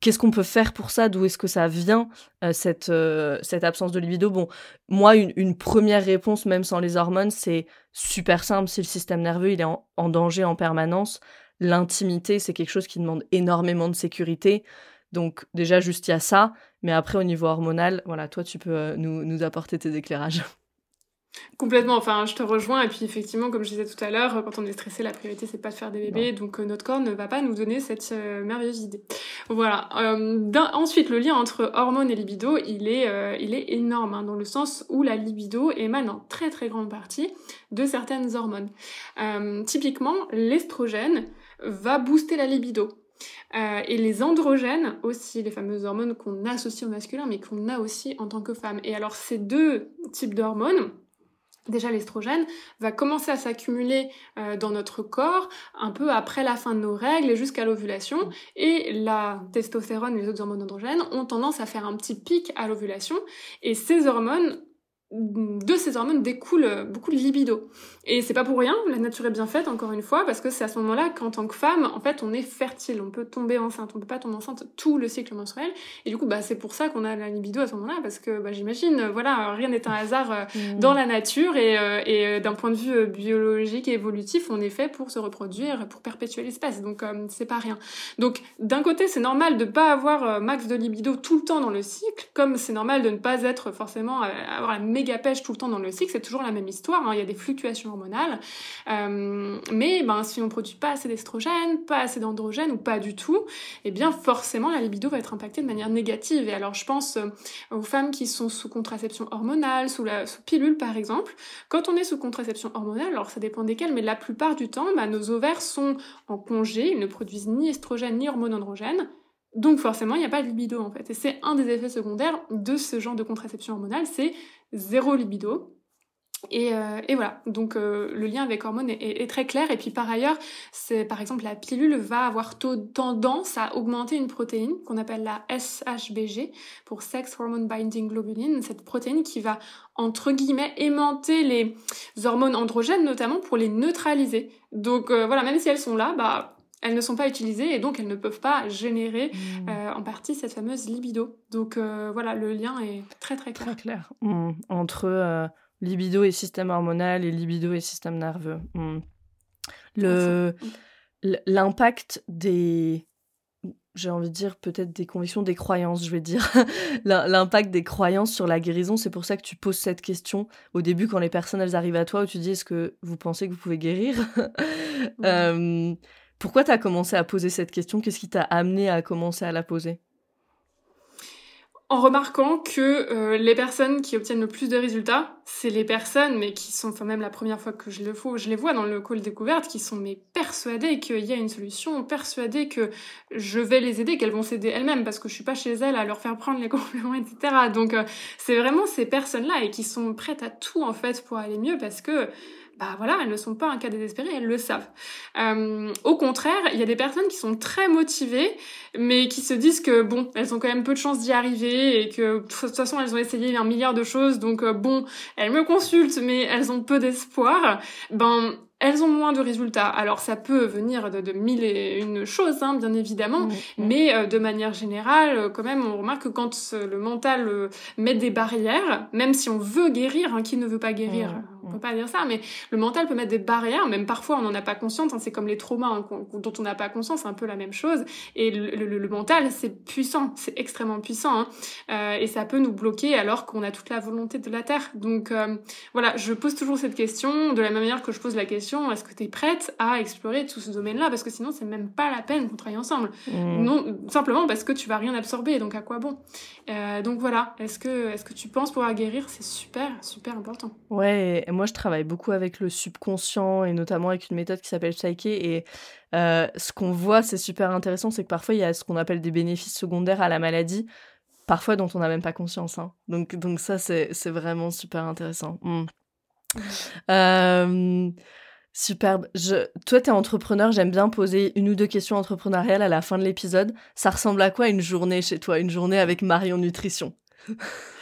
[SPEAKER 2] Qu'est-ce qu'on peut faire pour ça? D'où est-ce que ça vient euh, cette euh, cette absence de libido? Bon, moi une, première réponse même sans les hormones, c'est super simple. Si le système nerveux il est en, danger en permanence, l'intimité c'est quelque chose qui demande énormément de sécurité. Donc déjà juste il y a ça, mais après au niveau hormonal, voilà, toi tu peux euh, nous apporter tes éclairages. [laughs]
[SPEAKER 1] Complètement, enfin je te rejoins et puis effectivement comme je disais tout à l'heure, quand on est stressé la priorité c'est pas de faire des bébés donc euh, notre corps ne va pas nous donner cette euh, merveilleuse idée. Voilà. Euh, ensuite le lien entre hormones et libido il est, il est énorme hein, dans le sens où la libido émane en très très grande partie de certaines hormones. typiquement l'estrogène va booster la libido. et les androgènes aussi, les fameuses hormones qu'on associe au masculin, mais qu'on a aussi en tant que femme. Et alors ces deux types d'hormones, Déjà, l'estrogène va commencer à s'accumuler euh, dans notre corps un peu après la fin de nos règles et jusqu'à l'ovulation. Et la testostérone et les autres hormones androgènes ont tendance à faire un petit pic à l'ovulation. Et ces hormones de ces hormones découle euh, beaucoup de libido. Et c'est pas pour rien, la nature est bien faite, encore une fois, parce que c'est à ce moment-là qu'en tant que femme, en fait, on est fertile, on peut tomber enceinte, on peut pas tomber enceinte tout le cycle menstruel. Et du coup, bah, c'est pour ça qu'on a la libido à ce moment-là, parce que, bah, j'imagine, voilà, rien n'est un hasard euh, mmh. dans la nature, et, euh, et d'un point de vue biologique et évolutif, on est fait pour se reproduire, pour perpétuer l'espèce, donc c'est pas rien. Donc, d'un côté, c'est normal de pas avoir max de libido tout le temps dans le cycle, comme c'est normal de ne pas être forcément, avoir la méga pêche tout le temps dans le cycle, c'est toujours la même histoire. Hein. Il y a des fluctuations hormonales. Euh, mais ben, si on ne produit pas assez d'estrogène, pas assez d'androgène ou pas du tout, eh bien forcément la libido va être impactée de manière négative. Et alors je pense euh, aux femmes qui sont sous contraception hormonale, sous, pilule par exemple. Quand on est sous contraception hormonale, alors ça dépend desquelles, mais la plupart du temps, ben, nos ovaires sont en congé, ils ne produisent ni estrogène ni hormone androgène. Donc forcément, il n'y a pas de libido en fait. Et c'est un des effets secondaires de ce genre de contraception hormonale, c'est zéro libido. Et, euh, et, voilà, donc euh, le lien avec hormones est, très clair. Et puis par ailleurs, c'est par exemple la pilule va avoir tendance à augmenter une protéine qu'on appelle la SHBG pour Sex Hormone Binding Globulin, cette protéine qui va entre guillemets aimanter les hormones androgènes notamment pour les neutraliser. Donc euh, voilà, même si elles sont là, bah elles ne sont pas utilisées et donc elles ne peuvent pas générer mmh. euh, en partie cette fameuse libido. Donc euh, voilà, le lien est très très clair.
[SPEAKER 2] Très clair. Mmh. Entre euh, libido et système hormonal et libido et système nerveux. Mmh. Le l'impact des j'ai envie de dire peut-être des convictions, des croyances, je vais dire. [laughs] L'impact des croyances sur la guérison, c'est pour ça que tu poses cette question au début quand les personnes elles arrivent à toi où tu dis est-ce que vous pensez que vous pouvez guérir? [laughs] Pourquoi tu as commencé à poser cette question? Qu'est-ce qui t'a amené à commencer à la poser?
[SPEAKER 1] En remarquant que euh, les personnes qui obtiennent le plus de résultats, c'est les personnes, mais qui sont, enfin même la première fois que je, le vois, je les vois dans le call découverte, qui sont mais persuadées qu'il y a une solution, persuadées que je vais les aider, qu'elles vont s'aider elles-mêmes, parce que je suis pas chez elles à leur faire prendre les [laughs] compléments, etc. Donc euh, c'est vraiment ces personnes-là et qui sont prêtes à tout en fait pour aller mieux, parce que bah voilà, elles ne sont pas un cas désespéré, elles le savent. Euh, au contraire, il y a des personnes qui sont très motivées, mais qui se disent que bon, elles ont quand même peu de chances d'y arriver et que de toute façon elles ont essayé un milliard de choses, donc euh, bon, elles me consultent, mais elles ont peu d'espoir. Ben elles ont moins de résultats. Alors ça peut venir de, de mille et une choses, hein, bien évidemment,
[SPEAKER 2] Mmh,
[SPEAKER 1] mais euh, de manière générale, euh, quand même, on remarque que quand le mental euh, met des barrières, même si on veut guérir, hein, qui ne veut pas guérir,
[SPEAKER 2] Mmh,
[SPEAKER 1] on
[SPEAKER 2] mmh.
[SPEAKER 1] peut pas dire ça, mais le mental peut mettre des barrières, même parfois on n'en a pas conscience, hein, c'est comme les traumas hein, dont on n'a pas conscience, c'est un peu la même chose. Et le, le- le mental, c'est puissant, c'est extrêmement puissant, hein, euh, et ça peut nous bloquer alors qu'on a toute la volonté de la Terre. Donc euh, voilà, je pose toujours cette question, de la même manière que je pose la question, est-ce que tu es prête à explorer tout ce domaine-là? Parce que sinon, c'est même pas la peine qu'on travaille ensemble.
[SPEAKER 2] mmh.
[SPEAKER 1] Non, simplement parce que tu vas rien absorber, donc à quoi bon? Euh, Donc voilà, est-ce que, est-ce que tu penses pouvoir guérir? C'est super, super important.
[SPEAKER 2] Ouais, moi je travaille beaucoup avec le subconscient et notamment avec une méthode qui s'appelle Psyche et euh, ce qu'on voit, c'est super intéressant, c'est que parfois il y a ce qu'on appelle des bénéfices secondaires à la maladie, parfois dont on n'a même pas conscience. hein. Donc, donc ça, c'est c'est vraiment super intéressant. Mm. Euh, superbe. Je... Toi, t'es entrepreneur, j'aime bien poser une ou deux questions entrepreneuriales à la fin de l'épisode. Ça ressemble à quoi une journée chez toi, une journée avec Marion Nutrition? [laughs]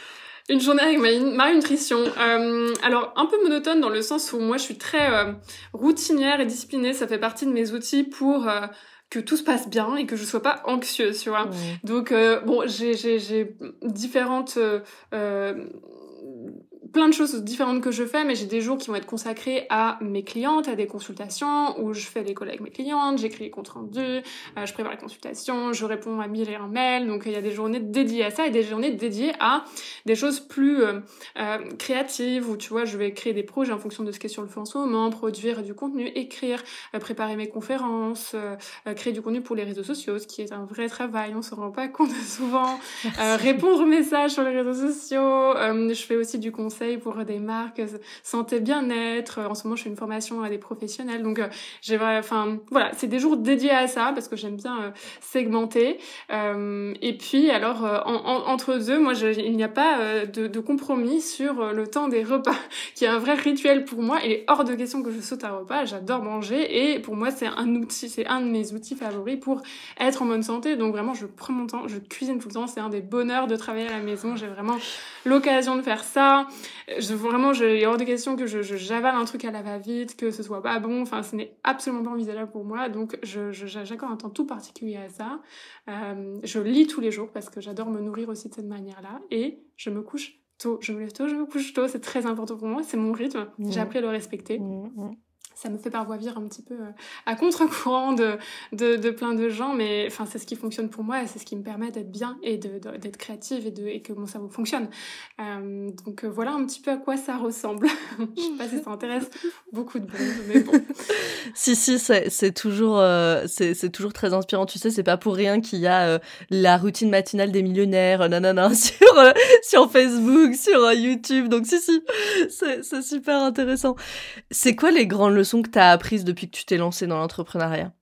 [SPEAKER 1] Une journée avec ma, ma nutrition. Euh, alors, un peu monotone dans le sens où moi, je suis très euh, routinière et disciplinée. Ça fait partie de mes outils pour euh, que tout se passe bien et que je sois pas anxieuse, tu vois. Donc, bon, j'ai, j'ai, j'ai différentes... plein de choses différentes que je fais, mais j'ai des jours qui vont être consacrés à mes clientes, à des consultations, où je fais des collègues avec mes clientes, j'écris les comptes rendus, euh, je prépare les consultations, je réponds à mille et un mails, donc il y a des journées dédiées à ça et des journées dédiées à des choses plus euh, euh, créatives, où tu vois, je vais créer des projets en fonction de ce qui est sur le feu en ce moment, produire du contenu, écrire, euh, préparer mes conférences, euh, euh, créer du contenu pour les réseaux sociaux, ce qui est un vrai travail, on se rend pas compte [laughs] souvent, euh, répondre aux messages sur les réseaux sociaux. Euh, je fais aussi du conseil pour des marques euh, santé bien-être. En ce moment, je fais une formation à des professionnels. Donc, euh, j'ai enfin, voilà, c'est des jours dédiés à ça parce que j'aime bien euh, segmenter. Et puis, alors, en- en- entre deux, moi, il n'y a pas de, de compromis sur le temps des repas, [laughs] qui est un vrai rituel pour moi. Il est hors de question que je saute un repas. J'adore manger et pour moi, c'est un outil, c'est un de mes outils favoris pour être en bonne santé. Donc vraiment, je prends mon temps, je cuisine tout le temps. C'est un des bonheurs de travailler à la maison. J'ai vraiment l'occasion de faire ça. Je, vraiment, je, il est hors de question que je, j'avale un truc à la va-vite, que ce soit pas bon. Enfin, ce n'est absolument pas envisageable pour moi. Donc, je, j'accorde un temps tout particulier à ça. Euh, je lis tous les jours parce que j'adore me nourrir aussi de cette manière-là. Et je me couche tôt. Je me lève tôt, je me couche tôt. C'est très important pour moi. C'est mon rythme. J'ai appris à le respecter
[SPEAKER 2] Mm, mm.
[SPEAKER 1] Ça me fait parfois vivre un petit peu euh, à contre-courant de, de, plein de gens, mais enfin c'est ce qui fonctionne pour moi et c'est ce qui me permet d'être bien et d'être créative et, de, et que mon cerveau fonctionne. Euh, donc euh, voilà un petit peu à quoi ça ressemble. [laughs] Je sais pas si ça intéresse beaucoup de monde, mais bon. [laughs]
[SPEAKER 2] Si, si, c'est toujours, euh, toujours très inspirant. Tu sais, c'est pas pour rien qu'il y a la routine matinale des millionnaires, nanana, [laughs] sur, sur Facebook, sur YouTube. Donc, si, si, c'est super intéressant. C'est quoi les grandes leçons que tu as apprises depuis que tu t'es lancé dans l'entrepreneuriat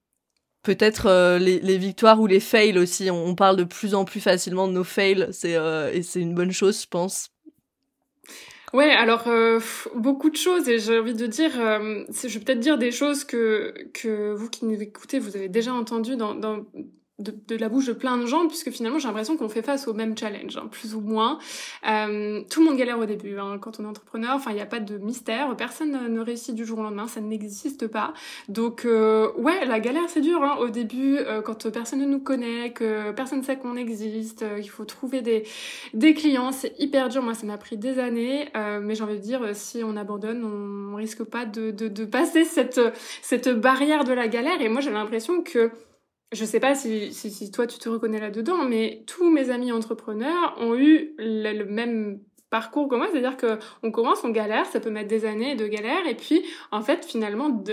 [SPEAKER 2] Peut-être euh, les, victoires ou les fails aussi. On, parle de plus en plus facilement de nos fails, c'est euh, et c'est une bonne chose, je pense.
[SPEAKER 1] Ouais, alors euh, beaucoup de choses et j'ai envie de dire, je vais peut-être dire des choses que que vous qui nous écoutez, vous avez déjà entendu dans, dans de, la bouche de plein de gens, puisque finalement j'ai l'impression qu'on fait face au même challenge, hein, plus ou moins. Euh, tout le monde galère au début hein, quand on est entrepreneur. Enfin, il n'y a pas de mystère. Personne ne, réussit du jour au lendemain, ça n'existe pas. Donc euh, ouais, la galère c'est dur hein, au début euh, quand personne ne nous connaît, que personne ne sait qu'on existe, qu'il faut trouver des des clients, c'est hyper dur. Moi, ça m'a pris des années, mais j'ai envie de dire, si on abandonne, on risque pas de, de, de passer cette, cette barrière de la galère. Et moi, j'ai l'impression que, je sais pas si, si, si toi tu te reconnais là-dedans, mais tous mes amis entrepreneurs ont eu le, même parcours que moi, c'est-à-dire que on commence, on galère, ça peut mettre des années de galère, et puis en fait, finalement,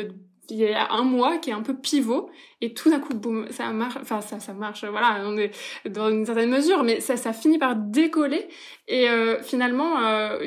[SPEAKER 1] il y a un mois qui est un peu pivot et tout d'un coup boum ça marche enfin ça ça marche voilà on est dans une certaine mesure mais ça ça finit par décoller. Et euh, finalement euh,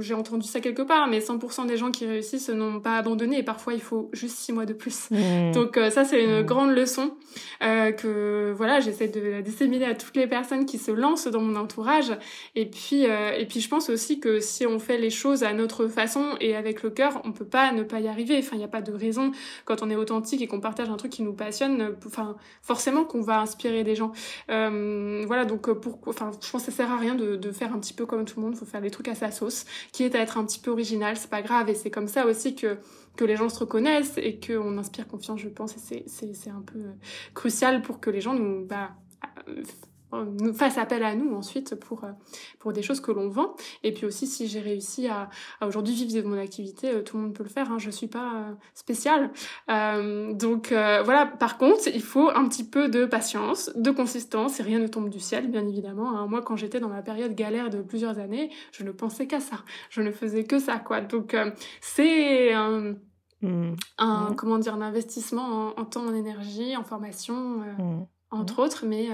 [SPEAKER 1] j'ai entendu ça quelque part mais 100% des gens qui réussissent n'ont pas abandonné. Et parfois il faut juste six mois de plus. Donc euh, ça c'est une
[SPEAKER 2] Mm.
[SPEAKER 1] grande leçon que voilà j'essaie de la disséminer à toutes les personnes qui se lancent dans mon entourage. Et puis et puis je pense aussi que si on fait les choses à notre façon et avec le cœur on peut pas ne pas y arriver. Enfin il n'y a pas de raison. Quand on est authentique et qu'on partage un truc qui nous euh, enfin forcément qu'on va inspirer des gens. Euh, voilà donc euh, pour enfin je pense que ça sert à rien de, faire un petit peu comme tout le monde faut faire les trucs à sa sauce qui est à être un petit peu original c'est pas grave et c'est comme ça aussi que que les gens se reconnaissent et qu'on inspire confiance, je pense, et c'est un peu crucial pour que les gens nous, bah, fasse appel à nous ensuite pour, pour des choses que l'on vend. Et puis aussi, si j'ai réussi à, à aujourd'hui vivre de mon activité, tout le monde peut le faire, hein, je suis pas spéciale. Euh, donc voilà, par contre, il faut un petit peu de patience, de consistance, et rien ne tombe du ciel, bien évidemment. Hein. Moi, quand j'étais dans ma période galère de plusieurs années, je ne pensais qu'à ça. Je ne faisais que ça, quoi. Donc c'est un... Mmh. un comment dire un investissement en, temps en énergie en formation mmh. Entre autres mais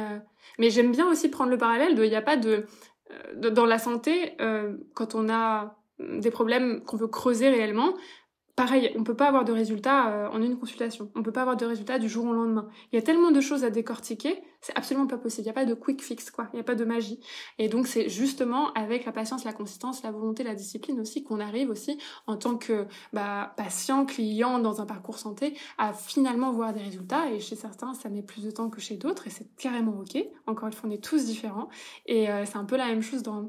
[SPEAKER 1] mais j'aime bien aussi prendre le parallèle de, il n'y a pas de, euh, dans la santé, euh, quand on a des problèmes qu'on veut creuser réellement, pareil, on peut pas avoir de résultats euh, en une consultation. On peut pas avoir de résultats du jour au lendemain. Il y a tellement de choses à décortiquer, c'est absolument pas possible. Il n'y a pas de quick fix, quoi. Il n'y a pas de magie. Et donc, c'est justement avec la patience, la consistance, la volonté, la discipline aussi qu'on arrive aussi, en tant que bah, patient, client dans un parcours santé, à finalement voir des résultats. Et chez certains, ça met plus de temps que chez d'autres, et c'est carrément OK. Encore une fois, on est tous différents. Et euh, c'est un peu la même chose dans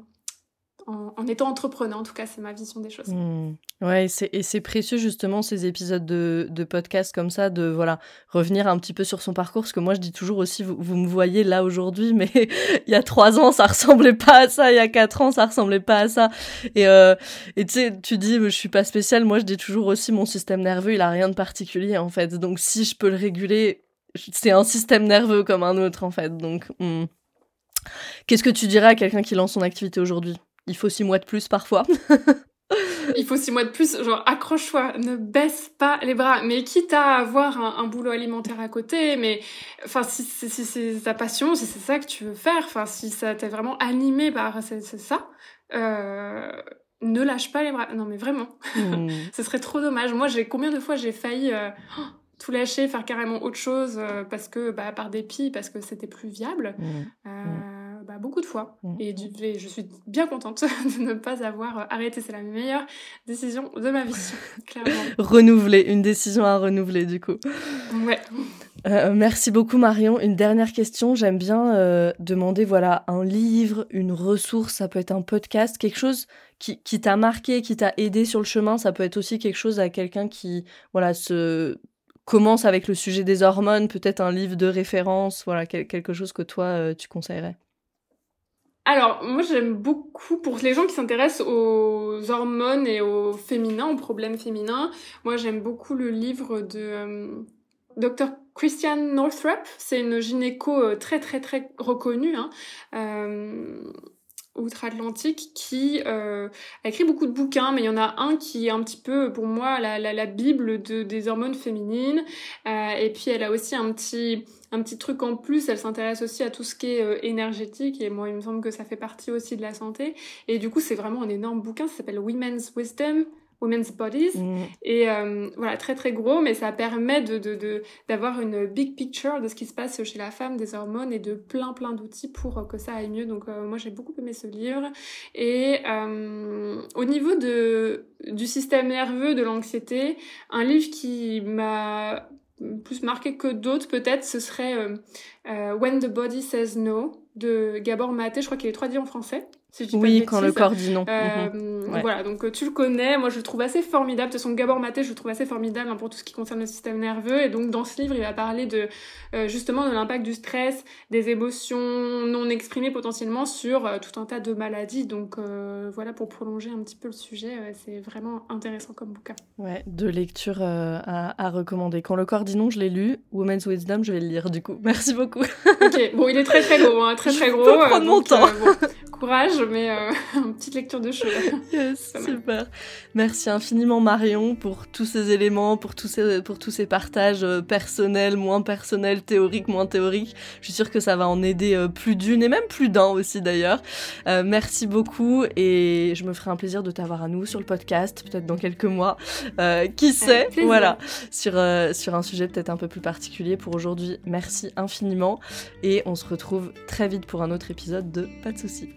[SPEAKER 1] en, étant entrepreneur. En tout cas, c'est ma vision des choses.
[SPEAKER 2] Mmh. Ouais, et c'est précieux justement ces épisodes de, podcast comme ça, de voilà revenir un petit peu sur son parcours. Parce que moi, je dis toujours aussi, vous, me voyez là aujourd'hui, [laughs] mais il y a trois ans, ça ressemblait pas à ça. Il y a quatre ans, ça ressemblait pas à ça. Et euh, tu sais, tu dis, je suis pas spéciale. Moi, je dis toujours aussi, mon système nerveux, il a rien de particulier en fait. Donc, si je peux le réguler, c'est un système nerveux comme un autre en fait. Donc, hmm. qu'est-ce que tu dirais à quelqu'un qui lance son activité aujourd'hui? Il faut six mois de plus parfois. [laughs]
[SPEAKER 1] il faut six mois de plus, genre accroche-toi, ne baisse pas les bras. Mais quitte à avoir un, boulot alimentaire à côté, mais enfin si, c'est ta passion, si c'est ça que tu veux faire, enfin si ça t'est vraiment animé par c'est ça, euh, ne lâche pas les bras. Non mais vraiment, hmm. [laughs] ce serait trop dommage. Moi j'ai combien de fois j'ai failli euh, [gasps] tout lâcher, faire carrément autre chose euh, parce que bah, par dépit, parce que c'était plus viable. Hmm. Hmm. Bah, beaucoup de fois. Mm. Et, je suis bien contente [laughs] de ne pas avoir euh, arrêté. C'est la meilleure décision de ma vie, [laughs] clairement.
[SPEAKER 2] renouveler, une décision à renouveler du coup.
[SPEAKER 1] Ouais.
[SPEAKER 2] Euh, merci beaucoup Marion. Une dernière question. J'aime bien euh, demander voilà un livre, une ressource. Ça peut être un podcast, quelque chose qui, qui t'a marqué, qui t'a aidé sur le chemin. Ça peut être aussi quelque chose à quelqu'un qui voilà se commence avec le sujet des hormones. Peut-être un livre de référence. Voilà quelque chose que toi tu conseillerais.
[SPEAKER 1] Alors, moi j'aime beaucoup, pour les gens qui s'intéressent aux hormones et aux féminins, aux problèmes féminins, moi j'aime beaucoup le livre de euh, Dr. Christian Northrup. C'est une gynéco euh, très très très reconnue. Hein. Euh, outre-Atlantique qui euh, a écrit beaucoup de bouquins, mais il y en a un qui est un petit peu pour moi la, la, la bible de, des hormones féminines. Euh, et puis elle a aussi un petit un petit truc en plus, elle s'intéresse aussi à tout ce qui est euh, énergétique et moi il me semble que ça fait partie aussi de la santé. Et du coup c'est vraiment un énorme bouquin, ça s'appelle Women's Wisdom. Women's Bodies. Mm. Et euh, voilà, très très gros, mais ça permet de, de, d'avoir une big picture de ce qui se passe chez la femme, des hormones et de plein plein d'outils pour que ça aille mieux. Donc euh, moi j'ai beaucoup aimé ce livre. Et euh, au niveau de, du système nerveux, de l'anxiété, un livre qui m'a plus marqué que d'autres peut-être, ce serait When the Body Says No de Gabor Maté, je crois qu'il est traduit en français
[SPEAKER 2] oui, quand le corps dit non.
[SPEAKER 1] Euh, mhm. Voilà, donc euh, tu le connais. Moi, je le trouve assez formidable. De toute façon, Gabor Maté, je le trouve assez formidable hein, pour tout ce qui concerne le système nerveux. Et donc, dans ce livre, il va parler de euh, justement de l'impact du stress, des émotions non exprimées potentiellement sur tout un tas de maladies. Donc, voilà, pour prolonger un petit peu le sujet, c'est vraiment intéressant comme bouquin.
[SPEAKER 2] Ouais, de lecture à, à, recommander. Quand le corps dit non, je l'ai lu. Women's Wisdom, je vais le lire du coup. [laughs] Merci beaucoup.
[SPEAKER 1] ok, bon, il est très très gros, hein, très [laughs] très gros. Je
[SPEAKER 2] peux prendre mon temps.
[SPEAKER 1] courage mais euh, [laughs] une petite lecture de cheval.
[SPEAKER 2] Yes, super. Merci infiniment Marion pour tous ces éléments, pour tous ces, pour tous ces partages euh, personnels, moins personnels, théoriques, moins théoriques. Je suis sûre que ça va en aider euh, plus d'une et même plus d'un aussi d'ailleurs. merci beaucoup et je me ferai un plaisir de t'avoir à nous sur le podcast, peut-être dans quelques mois. qui sait? Voilà, sur, sur un sujet peut-être un peu plus particulier pour aujourd'hui. Merci infiniment et on se retrouve très vite pour un autre épisode de Pas de soucis.